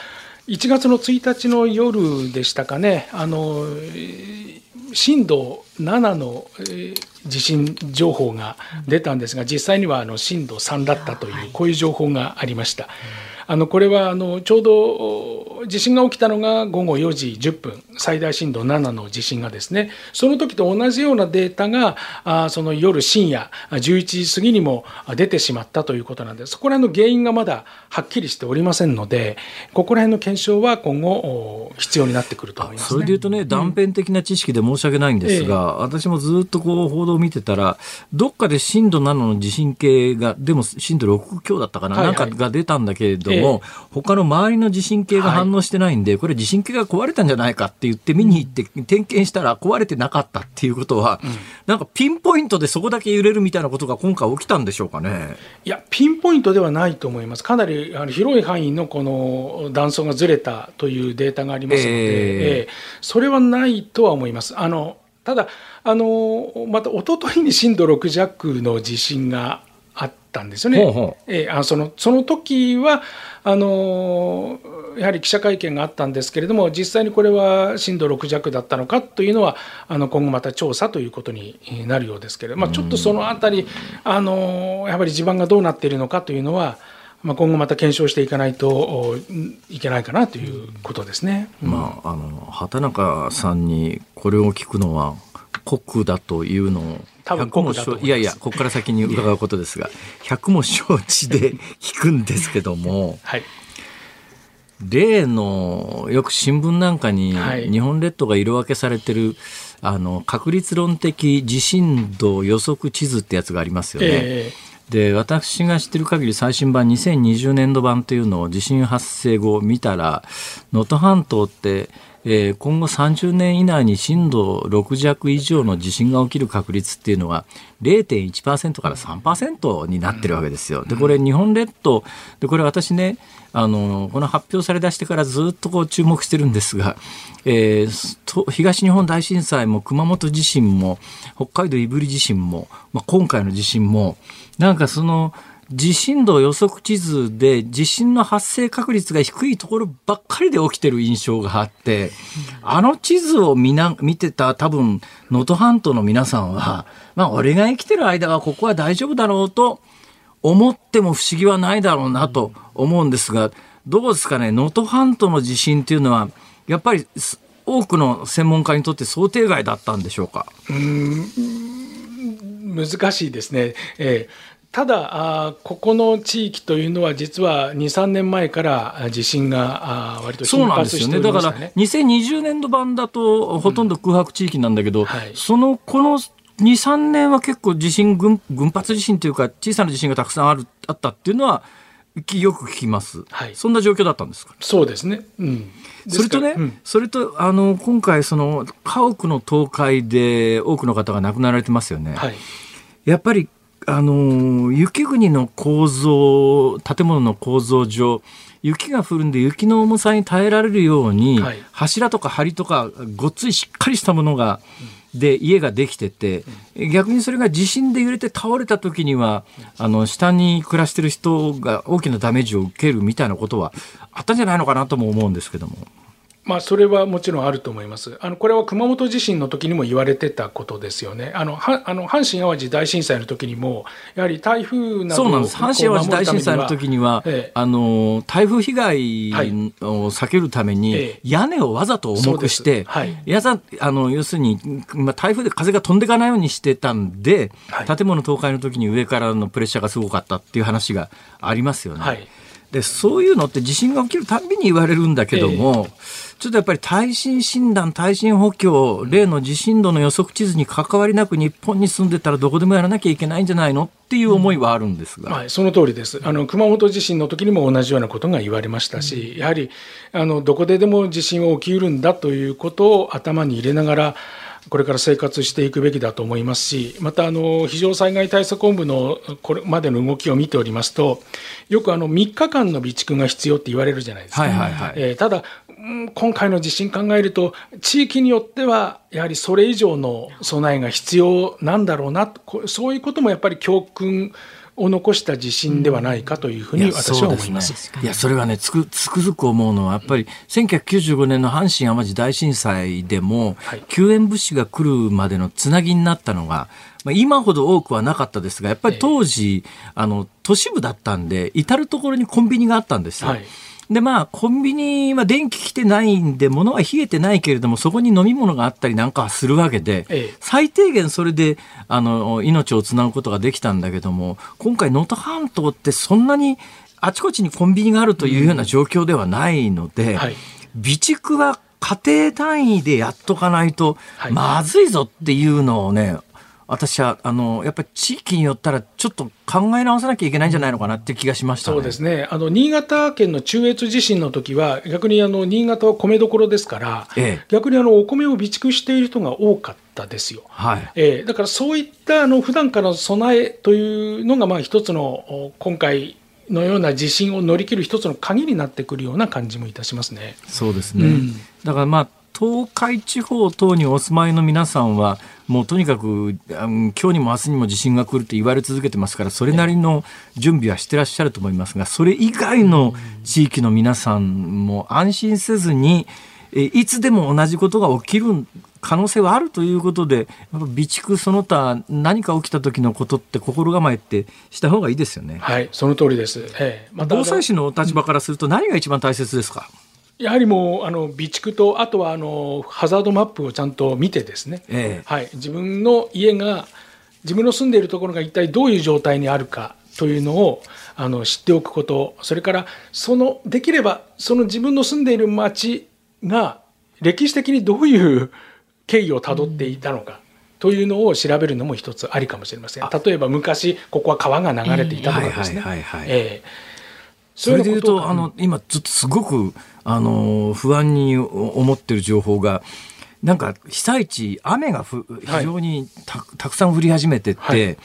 1月の1日の夜でしたかね、あのえー震度7のえー地震情報が出たんですが、実際にはあの震度3だったという、こういう情報がありました。あのこれはあのちょうど地震が起きたのが午後4時10分、最大震度7の地震がですね、その時と同じようなデータが、あその夜深夜11時過ぎにも出てしまったということなんです、そこら辺の原因がまだはっきりしておりませんので、ここら辺の検証は今後、お必要になってくると思います、ね。それで言うとね、断片的な知識で申し訳ないんですが、私もずっとこう報道を見てたら、どっかで震度7の地震計が、でも震度6強だったかな、はいはい。なんかが出たんだけれども、ええ他の周りの地震計が反応してないんで、これ地震計が壊れたんじゃないかって言って見に行って点検したら壊れてなかったっていうことは、なんかピンポイントでそこだけ揺れるみたいなことが今回起きたんでしょうかね。いや、ピンポイントではないと思います。かなりあの広い範囲のこの断層がずれたというデータがありますので、ええええそれはないとは思います。あのただあの、また一昨日に震度6弱の地震がたんですよね。ほうほええあそのその時はあのやはり記者会見があったんですけれども、実際にこれは震度6弱だったのかというのは、あの今後また調査ということになるようですけれども、まあ、ちょっとそのあたり、あのやはり地盤がどうなっているのかというのは、まあ、今後また検証していかないとおいけないかなということですね。まあ、あの畑中さんにこれを聞くのは酷だというのを多分100も酷だいやいやここから先に伺うことですが100も承知で聞くんですけども はい、例のよく新聞なんかにはい。日本列島が色分けされてるあの確率論的地震動予測地図ってやつがありますよね。えで私が知ってる限り最新版2020年度版というのを地震発生後見たら能登半島って、えー今後30年以内に震度6弱以上の地震が起きる確率っていうのは0.1%から3%になってるわけですよ。でこれ日本列島でこれ私ねあのこの発表されだしてからずっとこう注目してるんですが、えーと東日本大震災も熊本地震も北海道胆振地震も、まあ、今回の地震もなんかその地震動予測地図で地震の発生確率が低いところばっかりで起きてる印象があって、あの地図を見な見てた多分能登半島の皆さんは、まあ俺が生きてる間はここは大丈夫だろうと思っても不思議はないだろうなと思うんですが、どうですかね、能登半島の地震っていうのは、やっぱり多くの専門家にとって想定外だったんでしょうか？う難しいですね。えただここの地域というのは、実は2、3年前からあ地震が割とそう頻なんですよね。だからましたね。2020年度版だとほとんど空白地域なんだけど、はいそのこの2、3年は結構地震群、群発地震というか小さな地震がたくさんあるあったっていうのはきよく聞きます、はいそんな状況だったんですか？そうですね。うん、それとね、うんそれとあの今回その家屋の倒壊で多くの方が亡くなられてますよね。はいやっぱりあの雪国の構造建物の構造上雪が降るんで雪の重さに耐えられるように、はい柱とか梁とかごっついしっかりしたものがで家ができてて逆にそれが地震で揺れて倒れた時にはあの下に暮らしてる人が大きなダメージを受けるみたいなことはあったんじゃないのかなとも思うんですけども。まあ、それはもちろんあると思います。あのこれは熊本地震の時にも言われてたことですよね。あのはあの阪神・淡路大震災の時にも、やはり台風などそうなんです。阪神・淡路大震災の時には、ええ、あの台風被害を避けるために、はい、屋根をわざと重くして、はい、やざあの要するに、まあ、台風で風が飛んでいかないようにしてたんで、はい、建物倒壊の時に上からのプレッシャーがすごかったっていう話がありますよね。でそういうのって地震が起きるたびに言われるんだけども、えちょっとやっぱり耐震診断、耐震補強、例の地震度の予測地図に関わりなく日本に住んでたらどこでもやらなきゃいけないんじゃないのっていう思いはあるんですが、はい、その通りです。あの熊本地震の時にも同じようなことが言われましたし、やはりあのどこででも地震は起きうるんだということを頭に入れながら。これから生活していくべきだと思いますし、またあの非常災害対策本部のこれまでの動きを見ておりますと、よくあの3日間の備蓄が必要って言われるじゃないですか。はいはいはい、えー、ただ、今回の地震考えると、地域によっては、やはりそれ以上の備えが必要なんだろうな、そういうこともやっぱり教訓を残した地震ではないかというふうに私は思います。いや、それはね、つく、つくづく思うのは、やっぱり1995年の阪神・淡路大震災でも、はい、救援物資が来るまでのつなぎになったのが、まあ、今ほど多くはなかったですが、やっぱり当時、ええ、あの、都市部だったんで、至る所にコンビニがあったんですよ。はいで、まあ、コンビニは電気来てないんで、物は冷えてないけれども、そこに飲み物があったりなんかはするわけで、ええ、最低限それで、あの、命をつなぐことができたんだけども、今回能登半島ってそんなにあちこちにコンビニがあるというような状況ではないので、うんはい、備蓄は家庭単位でやっとかないとまずいぞっていうのをね、私はあのやっぱり地域によったらちょっと考え直さなきゃいけないんじゃないのかなって気がしました、ね、そうですね。あの新潟県の中越地震の時は逆にあの新潟は米どころですから、ええ、逆にあのお米を備蓄している人が多かったですよ、はい。ええ、だからそういったあの普段からの備えというのがまあ一つの今回のような地震を乗り切る一つの鍵になってくるような感じもいたしますね。そうですね、うん、だからまあ東海地方等にお住まいの皆さんは、もうとにかく、今日にも明日にも地震が来ると言われ続けてますから、それなりの準備はしてらっしゃると思いますが、それ以外の地域の皆さんも安心せずに、いつでも同じことが起きる可能性はあるということで、備蓄その他何か起きた時のことって心構えってした方がいいですよね。はい、その通りです。ええ、ま、防災士の立場からすると何が一番大切ですか？やはりもうあの備蓄とあとはあのハザードマップをちゃんと見てですね、ええ、はい、自分の家が自分の住んでいるところが一体どういう状態にあるかというのをあの知っておくことそれからそのできればその自分の住んでいる町が歴史的にどういう経緯をたどっていたのか。というのを調べるのも一つありかもしれません。例えば昔ここは川が流れていたとかですね。それでいうと、あの、今ちょっとすごく、あの、不安に思ってる情報が、なんか被災地、雨がふ非常にたはい、たくさん降り始めてって、はい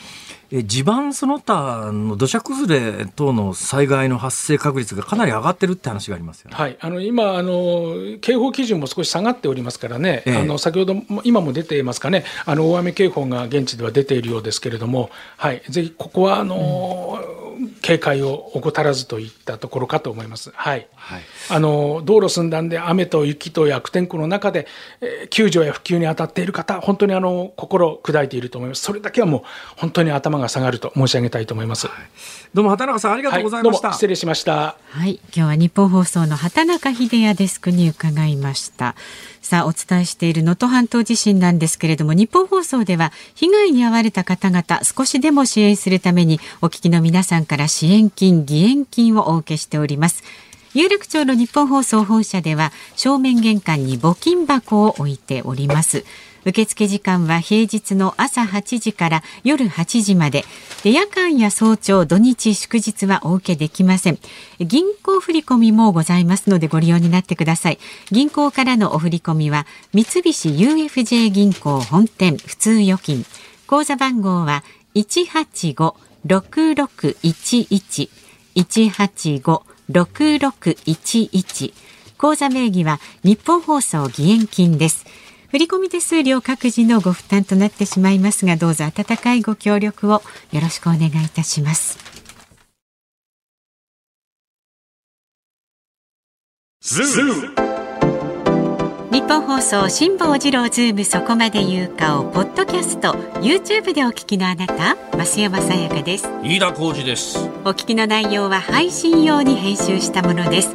え地盤その他の土砂崩れ等の災害の発生確率がかなり上がってるって話がありますよね、はい、あの今あの、警報基準も少し下がっておりますからね、ええ、あの先ほど、今も出ていますかね、あの大雨警報が現地では出ているようですけれども、はい、ぜひここはあの、うん、警戒を怠らずといったところかと思います。はい、はい、あの道路寸断で雨と雪と悪天候の中で、えー、救助や復旧に当たっている方、本当にあの心砕いていると思います。それだけはもう本当に頭がが下がると申し上げたいと思います。はい、どうも畑中さんありがとうございました。はい、失礼しました。はい、今日は日本放送の畑中秀也デスクに伺いました。さあお伝えしている能登半島地震なんですけれども日本放送では被害に遭われた方々少しでも支援するためにお聞きの皆さんから支援金義援金をお受けしております有楽町の日本放送本社では正面玄関に募金箱を置いております受付時間は平日の朝8時から夜8時まで。で夜間や早朝土日祝日はお受けできません。銀行振込もございますのでご利用になってください。銀行からのお振込は三菱 UFJ 銀行本店普通預金。口座番号は185-6611 185-6611口座名義は日本放送義援金です。振込手数料各自のご負担となってしまいますがどうぞ温かいご協力をよろしくお願いいたします。日本放送辛坊治郎ズームそこまで言うかをポッドキャスト YouTube でお聞きのあなた増山さやかです。飯田浩司です。お聞きの内容は配信用に編集したものです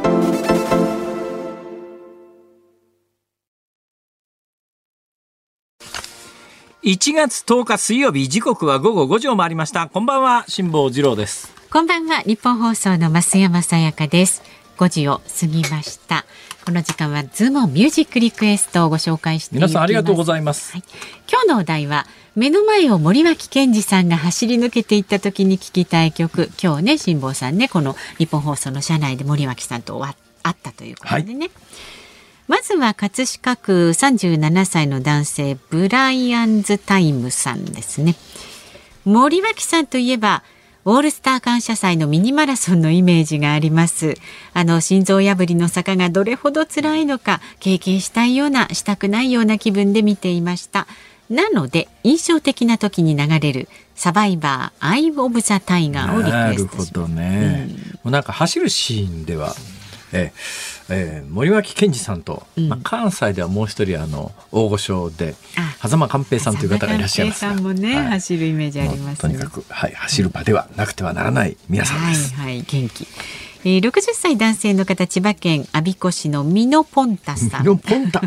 1月10日水曜日時刻は午後5時を回りました。こんばんは辛坊治郎です。こんばんは日本放送の増山さやかです。5時を過ぎました。この時間はズームミュージックリクエストをご紹介して皆さんありがとうございます、はい、今日のお題は目の前を森脇健児さんが走り抜けていった時に聴きたい曲。今日ね辛坊さんねこの日本放送の社内で森脇さんと会ったということでね、はいまずは葛飾区37歳の男性ブライアンズタイムさんですね。森脇さんといえばオールスター感謝祭のミニマラソンのイメージがあります。あの心臓破りの坂がどれほど辛いのか経験したいようなしたくないような気分で見ていました。なので印象的な時に流れるサバイバーアイオブザタイガーをリクエストしなるほどね、うん、もうなんか走るシーンではええー、森脇健児さんと、うん、まあ、関西ではもう一人あの大御所で狭間寛平さんという方がいらっしゃいますさんもね、はい、走るイメージあります、ね、とにかく、はい、走る場ではなくてはならない皆さんです。はい、はい、元気えー、60歳男性の方千葉県我孫子市のミノポンタさん。ミノポンタ。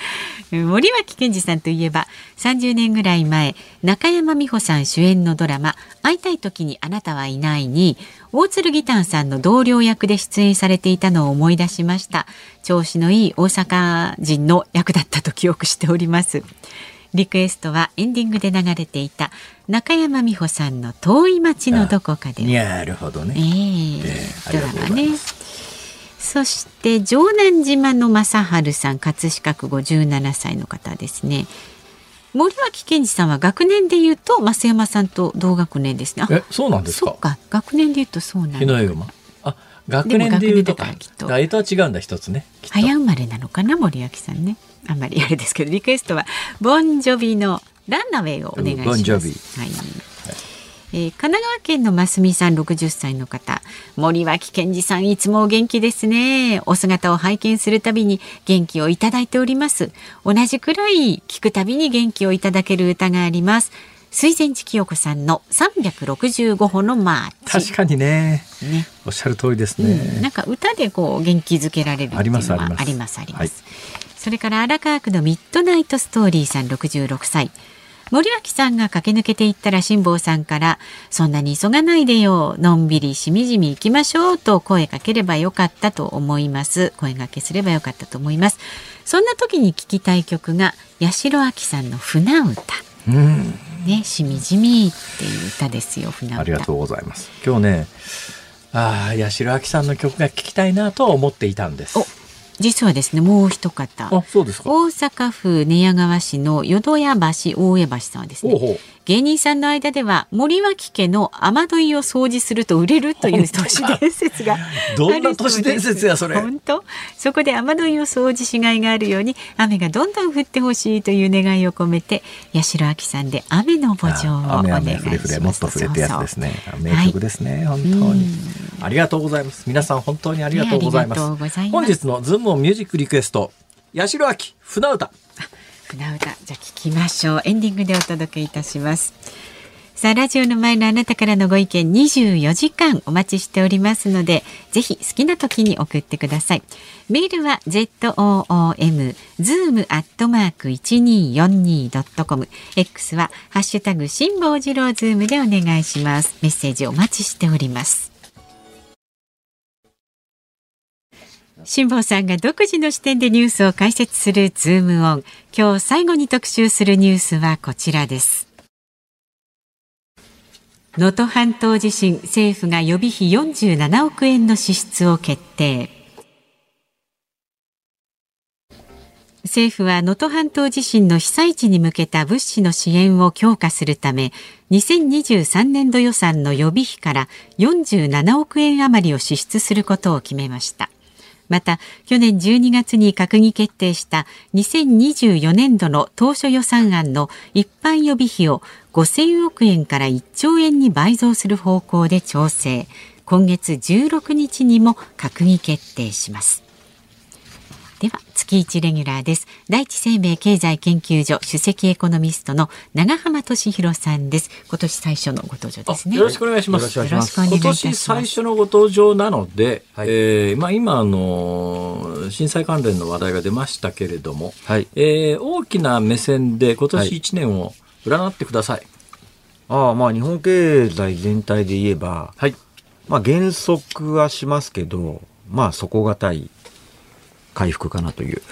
森脇健児さんといえば30年ぐらい前中山美穂さん主演のドラマ「会いたい時にあなたはいない」に大鶴ギタンさんの同僚役で出演されていたのを思い出しました。調子のいい大阪人の役だったと記憶しておりますリクエストはエンディングで流れていた中山美穂さんの遠い町のどこかでなるほどね、えー、えー、ドラマねそして城南島の正治さん葛飾区57歳の方ですね森脇健児さんは学年で言うと増山さんと同学年ですね。え、そうなんですか？か学年で言うとそうなん日の山。あ、学年で言うとか。きっと。えとは違うんだ一つね。早生まれなのかな森脇さんね。あんまりあれですけどリクエストはボンジョビのランナウェイをお願いします。ボンジョビ。はい。えー、神奈川県のますみさん60歳の方。森脇健児さんいつもお元気ですね。お姿を拝見するたびに元気をいただいております。同じくらい聞くたびに元気をいただける歌があります。水前寺清子さんの365歩のマーチ。確かにね。ね。おっしゃる通りですね、うん、なんか歌でこう元気づけられるありますあります。ありますあります、それから荒川区のミッドナイトストーリーさん66歳森脇さんが駆け抜けていったら辛坊さんからそんなに急がないでよのんびりしみじみ行きましょうと声かければよかったと思います。声掛けすればよかったと思います。そんな時に聞きたい曲が八代亜紀さんの船歌。うん。ねしみじみっていう歌ですよ船歌。ありがとうございます。今日ねああ八代亜紀さんの曲が聞きたいなと思っていたんです実はですねもう一方。大阪府寝屋川市の淀屋橋大江橋さんはですね芸人さんの間では森脇家の雨どいを掃除すると売れるという都市伝説が どんな都市伝説やそれ。本当。そこで雨どいを掃除しがいがあるように雨がどんどん降ってほしいという願いを込めて八代亜紀さんで雨の墓場をお願いします。もっと触れてやつですね。名曲ですね、はい、本当に。ありがとうございます。皆さん本当にありがとうございます、本日のズームオンミュージックリクエスト八代亜紀船歌船歌じゃ聞きましょうエンディングでお届けいたしますさあ、ラジオの前のあなたからのご意見24時間お待ちしておりますので、ぜひ好きな時に送ってください。メールは zoom zoom アットマーク 1242.com X はハッシュタグ辛坊治郎ズームでお願いします。メッセージお待ちしております。辛坊さんが独自の視点でニュースを解説するズームオン。今日最後に特集するニュースはこちらです。能登半島地震、政府が予備費47億円の支出を決定。政府は能登半島地震の被災地に向けた物資の支援を強化するため2023年度予算の予備費から47億円余りを支出することを決めましたまた去年12月に閣議決定した2024年度の当初予算案の一般予備費を5000億円から1兆円に倍増する方向で調整。今月16日にも閣議決定します。月一レギュラーです。第一生命経済研究所首席エコノミストの長浜俊弘さんです。今年最初のご登場ですね。よろしくお願いします。よろしくお願いします。今年最初のご登場なので、はい。えーまあ今あの震災関連の話題が出ましたけれども、はい。えー大きな目線で今年はい。1年を占ってください。ああまあ日本経済全体で言えば、はい。まあ減速はしますけど、まあ底堅い回復かなという。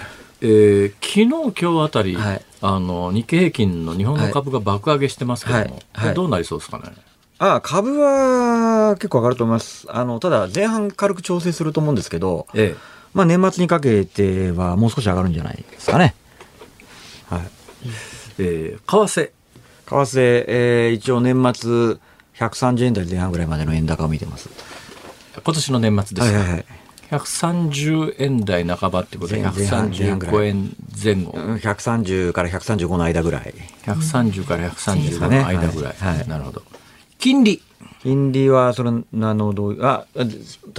えー昨日今日あたり、はいあの日経平均の日本の株が爆上げしてますけども、はいどうなりそうですかね？ああ株は結構上がると思います。あの、ただ前半軽く調整すると思うんですけど、えまあ年末にかけてはもう少し上がるんじゃないですかね。はい。ええー為替為替、えー一応年末130円台前半ぐらいまでの円高を見てます。今年の年末ですか、はいはいはい。130円台半ばってことで前前半前半ぐらい135円前後。うん130から135の間ぐらい。130から135ですかねの間ぐらい。はいはいなるほど。金利。金利は、それ、あの、どうあ、あ例え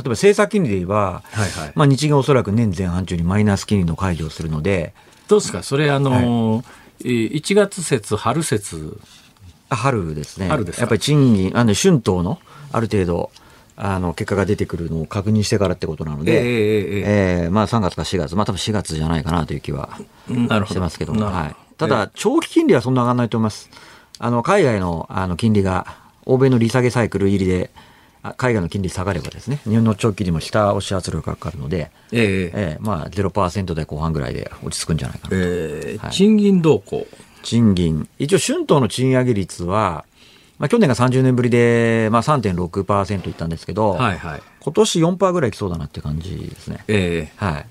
ば政策金利で言えば、はいはいまあ日銀がおそらく年前半中にマイナス金利の解除をするので、どうですか？それ、あのー、えー1月節、春節。あ春ですね。春ですか？やっぱり賃金、あの、春闘のある程度、あの、結果が出てくるのを確認してからってことなので、えええええーまあ3月か4月、まあ多分4月じゃないかなという気は。してますけどどはい。ただ、長期金利はそんな上がらないと思います。あの、海外のあの金利が、欧米の利下げサイクル入りで、あ海外の金利下がればですね、日本の長期金利も下押し圧力がかかるので、ええええええまあ0%台後半ぐらいで落ち着くんじゃないかなと。はいえー賃金動向。賃金。一応春闘の賃上げ率は、まあ去年が30年ぶりで、まあ3.6%いったんですけど、はいはい。今年4%ぐらいいきそうだなって感じですね。ええはい。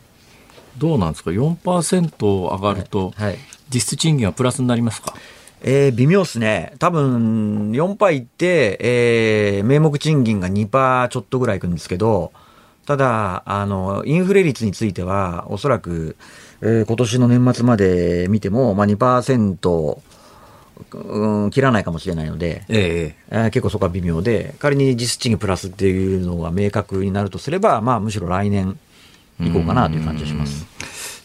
どうなんですか ?4% 上がると、はい。実質賃金はプラスになりますか？えー、微妙っすね。多分、4%いって、えー、名目賃金が2%ちょっとぐらいいくんですけど、ただ、あの、インフレ率については、おそらく、えー今年の年末まで見ても、まあ2%、うん、切らないかもしれないので、えええー結構そこは微妙で、仮に実質賃金プラスっていうのが明確になるとすれば、まあむしろ来年行こうかなという感じがします。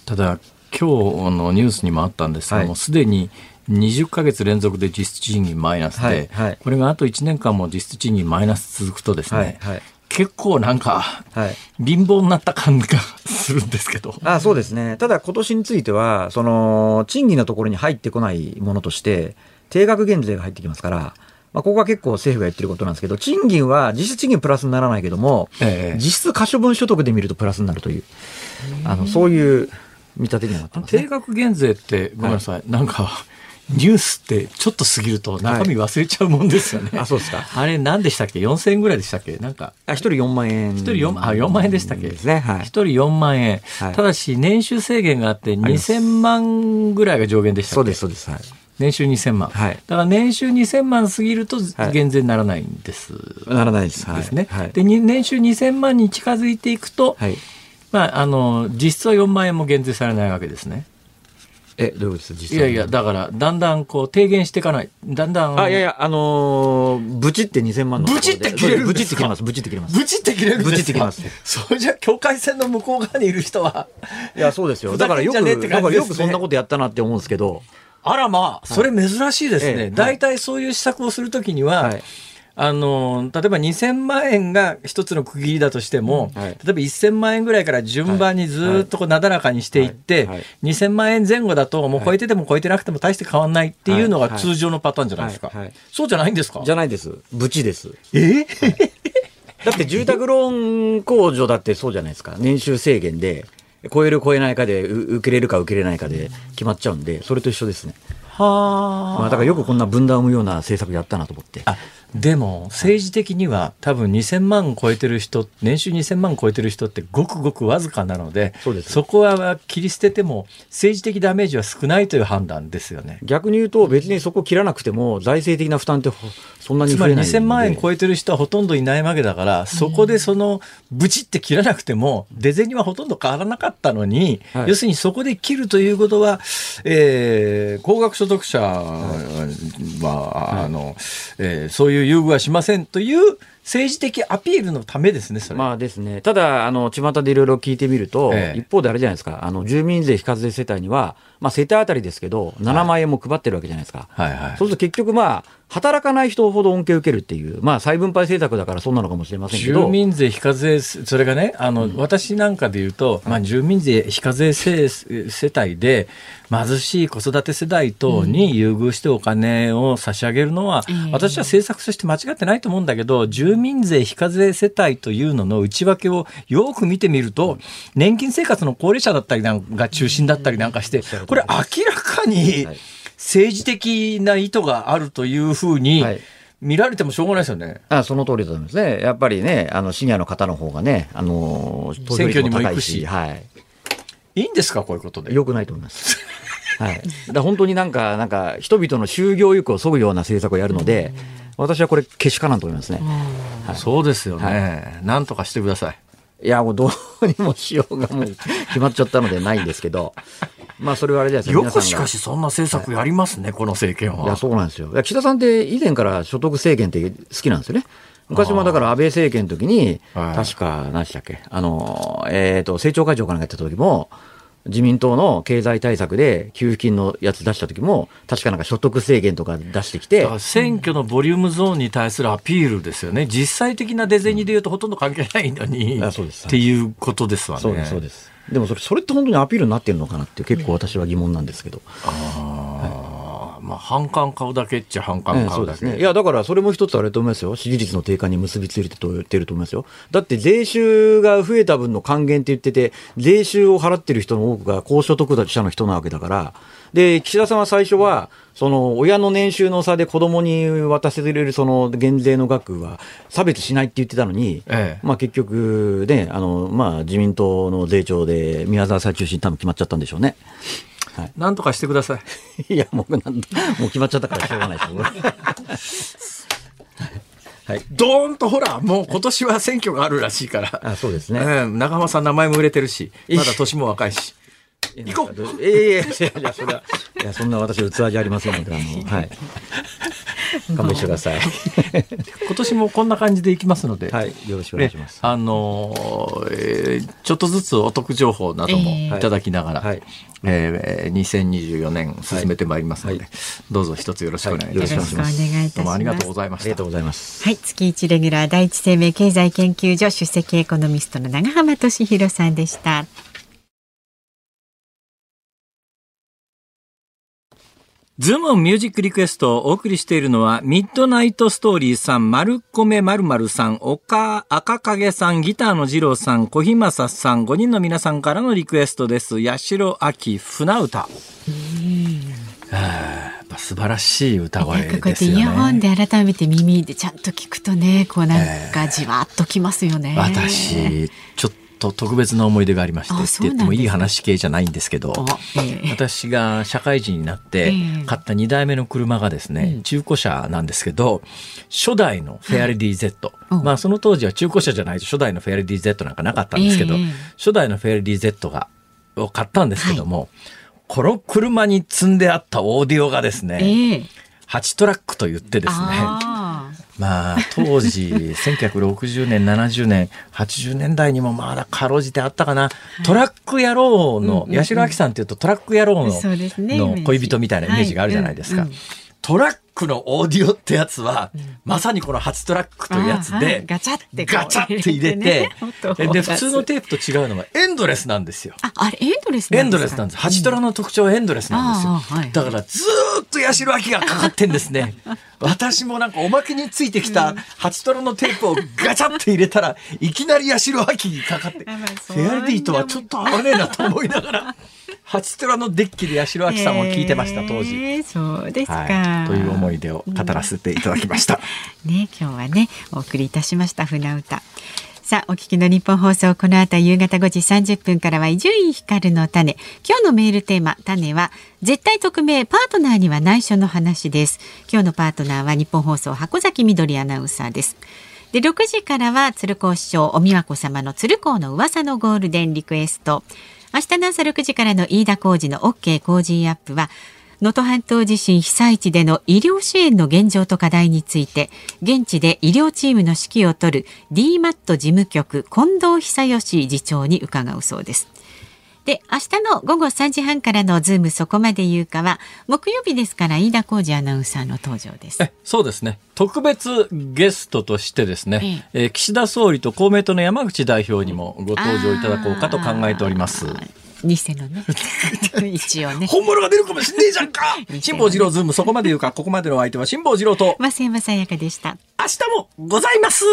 ただ、今日のニュースにもあったんですが、はい。もうすでに20ヶ月連続で実質賃金マイナスで、はいはい。これがあと1年間も実質賃金マイナス続くとですね、はいはい結構なんか、はい。貧乏になった感がするんですけど。あそうですね。ただ今年については、その、賃金のところに入ってこないものとして、定額減税が入ってきますから、まあ、ここは結構政府が言ってることなんですけど、賃金は実質賃金プラスにならないけども、ええ実質可処分所得で見るとプラスになるという、あの、そういう見立てにはなってます定ね。額減税って、ごめんなさい、なんか、ニュースってちょっと過ぎると中身忘れちゃうもんですよね。あそうですかあれ何でしたっけ ?4000 円ぐらいでしたっけ？なんか、あ、一人4万円。一人4万、あ、4万円でしたっけ？ですね。はい一。人4万円。はいただし、年収制限があって、ます2000万ぐらいが上限でしたっけ？そうです、そうです。はい。年収2000万。はいだから年収2000万過ぎるとはい減税にならないんです。ならないです。はい。ですね。はい。で、に年収2000万に近づいていくと、はい。まあ、あの、実質は4万円も減税されないわけですね。え、どういうことですか実際いやいや、だから、だんだんこう、低減していかない。だんだん。あ、いやいや、あのー、ブチって2000万の。ブチって切れるんブですか？チって切れます。ブチって切れます。ブチって切れるんですか？ブチって切れますそれじゃ、境界線の向こう側にいる人は、いや、そうですよ。だからよく、ねだからよくそんなことやったなって思うんですけど、あらまあ、それ珍しいですね。ええ大体そういう施策をするときには、はいあの、例えば2000万円が一つの区切りだとしても、はい例えば1000万円ぐらいから順番にずっとこうなだらかにしていって、はいはい2000万円前後だともう超えてても超えてなくても大して変わんないっていうのがはい通常のパターンじゃないですか。そうじゃないんですか？じゃないです。ブチです。え？だって住宅ローン控除だってそうじゃないですか。年収制限で、超える超えないかで、う受けれるか受けれないかで決まっちゃうんで、それと一緒ですね。はまあだからよくこんな分断を生むような政策やったなと思って。あでも政治的には多分2000万超えてる人年収2000万超えてる人ってごくごくわずかなのでそこは切り捨てても政治的ダメージは少ないという判断ですよね。逆に言うと別にそこ切らなくても財政的な負担ってほそんなにつまり増えないんで。2000万円超えてる人はほとんどいないわけだから、そこでその、ブチって切らなくても、出銭はほとんど変わらなかったのに、はい。要するにそこで切るということは、えー高額所得者は、あの、えーそういう優遇はしませんという政治的アピールのためですね。まあですね。ただ、あの、巷でいろいろ聞いてみると、ええ。一方であれじゃないですか、あの、住民税非課税世帯には、まあ、世帯当たりですけど、7万円も配ってるわけじゃないですか。はいはい。そうすると結局まあ、働かない人ほど恩恵を受けるっていう、まあ、再分配政策だからそうなのかもしれませんけ住ど、民税非課税、それがね、あの、私なんかで言うと、まあ、住民税非課税世世帯で、貧しい子育て世代等に優遇してお金を差し上げるのは、うん。私は政策として間違ってないと思うんだけど、住民税非課税世帯というのの内訳をよく見てみると、年金生活の高齢者だったりなんかが中心だったりなんかして、これ明らかにはい政治的な意図があるというふうにはい見られてもしょうがないですよね。あその通りだと思いますね。やっぱりね、あの、シニアの方の方がね、あの、投票率も高いし、選はい。いいんですか、こういうことで？良くないと思います。はい。だ本当になんか、なんか、人々の就業意欲を削ぐような政策をやるので、私はこれ、けしからんと思いますね。はいそうですよね、なんとかしてください。いや、もうどうにもしようがもう 決まっちゃったのでないんですけど、まあそれはあれじゃないですか。よくしかしそんな政策やりますね、この政権は。いや、そうなんですよ。いや岸田さんって以前から所得制限って好きなんですよね。昔もだから安倍政権の時に、はい確か、何でしたっけ、あの、えっ、と、政調会長かなんかやった時も、自民党の経済対策で給付金のやつ出した時も、確かなんか所得制限とか出してきて選挙のボリュームゾーンに対するアピールですよね。実際的な出銭で言うとほとんど関係ないのに、うですっていうことですわね。そうです、そうです。でもそれ、それって本当にアピールになってるのかなって結構私は疑問なんですけど。あーまあ、反感買うだけっちゃ反感ええ買だけ。そううですね。いや、だからそれも一つあれと思いますよ。支持率の低下に結びついてると思いますよ。だって税収が増えた分の還元って言ってて、税収を払ってる人の多くが高所得者の人なわけだから、で、岸田さんは最初は、その、親の年収の差で子供に渡せれるその減税の額は差別しないって言ってたのに、ええまあ結局ね、あの、まあ自民党の税調で宮沢さん中心に多分決まっちゃったんでしょうね。なんとかしてください。いや、もうなん、もう決まっちゃったからしょうがないです。はい。どーんとほら、もう今年は選挙があるらしいから。あ、そうですね。ええ中浜さん名前も売れてるし、まだ年も若いし。行こうええいやいや、いや、それは、いや、そんな私器じゃありませんので、あの、はい。勘弁してください。今年もこんな感じでいきますので。はい。よろしくお願いします。あのーえーちょっとずつお得情報などもええいただきながら、はいえー2024年進めてまいりますので、はいどうぞ一つよろしくお願いいたします。はいよろしくお願いしますよろしくお願いいたしますどうもありがとうございましたありがとう。ございます。はい、月一レギュラー第一生命経済研究所首席エコノミストの長浜俊弘さんでした。ズームミュージックリクエストをお送りしているのは、ミッドナイトストーリーさん、丸米まるまるさん、岡赤影さん、ギターの二郎さん、小日正さん、5人の皆さんからのリクエストです。八代秋船歌。はあやっぱ素晴らしい歌声なんかこうやってイヤホンね。で改めて耳でちゃんと聞くとね、こうなんかじわっときますよね。私、ちょっと特別な思い出がありまして、あって言ってもいい話系じゃないんですけど、私が社会人になってええ買った2台目の車がですね、中古車なんですけど、初代のフェアレディ Z。うん。まあその当時は中古車じゃないと初代のフェアレディ Z なんかなかったんですけど、ええ。初代のフェアレディ Z が、を買ったんですけども、この車に積んであったオーディオがですね、ええ。8トラックと言ってですね、あまあ当時1960年70年80年代にもまだかろうじてあったかな、トラック野郎の、八代亜紀さんっていうとトラック野郎の,、ねの恋人みたいなイメージがあるじゃないですか。はい。うんうん。トラックのオーディオってやつは、まさにこの8トラックというやつあーはでい、ガチャってガチャって入れてね。で普通のテープと違うのはエンドレスなんですよ。あ、あれエンドレスエンドレスなんです。ハチトラの特徴はエンドレスなんですよ。はい。だからずーっと八代亜紀がかかってんですね。私もなんかおまけについてきたハチトラのテープをガチャって入れたらいきなり八代亜紀にかかって、フェアリティとはちょっと合わねえなと思いながら、ハチトラのデッキで八代亜紀さんを聞いてました、当時。へーそうですか、はい、という思い出を語らせていただきました。ね、今日はね、お送りいたしました船歌。さあ、お聞きの日本放送、この後夕方5時30分からは伊集院光の種。今日のメールテーマ、種は、絶対匿名、パートナーには内緒の話です。今日のパートナーは日本放送、箱崎みどりアナウンサーです。で、6時からは鶴光師匠、お美和子様の鶴光の噂のゴールデンリクエスト。明日の朝6時からの飯田浩二の OK 工事アップは、能登半島地震被災地での医療支援の現状と課題について現地で医療チームの指揮を執る DMAT 事務局近藤久禎次長に伺うそうです。で明日の午後3時半からのズームそこまで言うかは木曜日ですから飯田浩司アナウンサーの登場です。えそうですね。特別ゲストとしてですね、ええ。ー岸田総理と公明党の山口代表にもご登場いただこうかと考えております。偽のね。一応ね。本物が出るかもしんねえじゃんか。辛坊治郎ズームそこまで言うか。ここまでのお相手は辛坊治郎と。増山さやかでした。明日もございます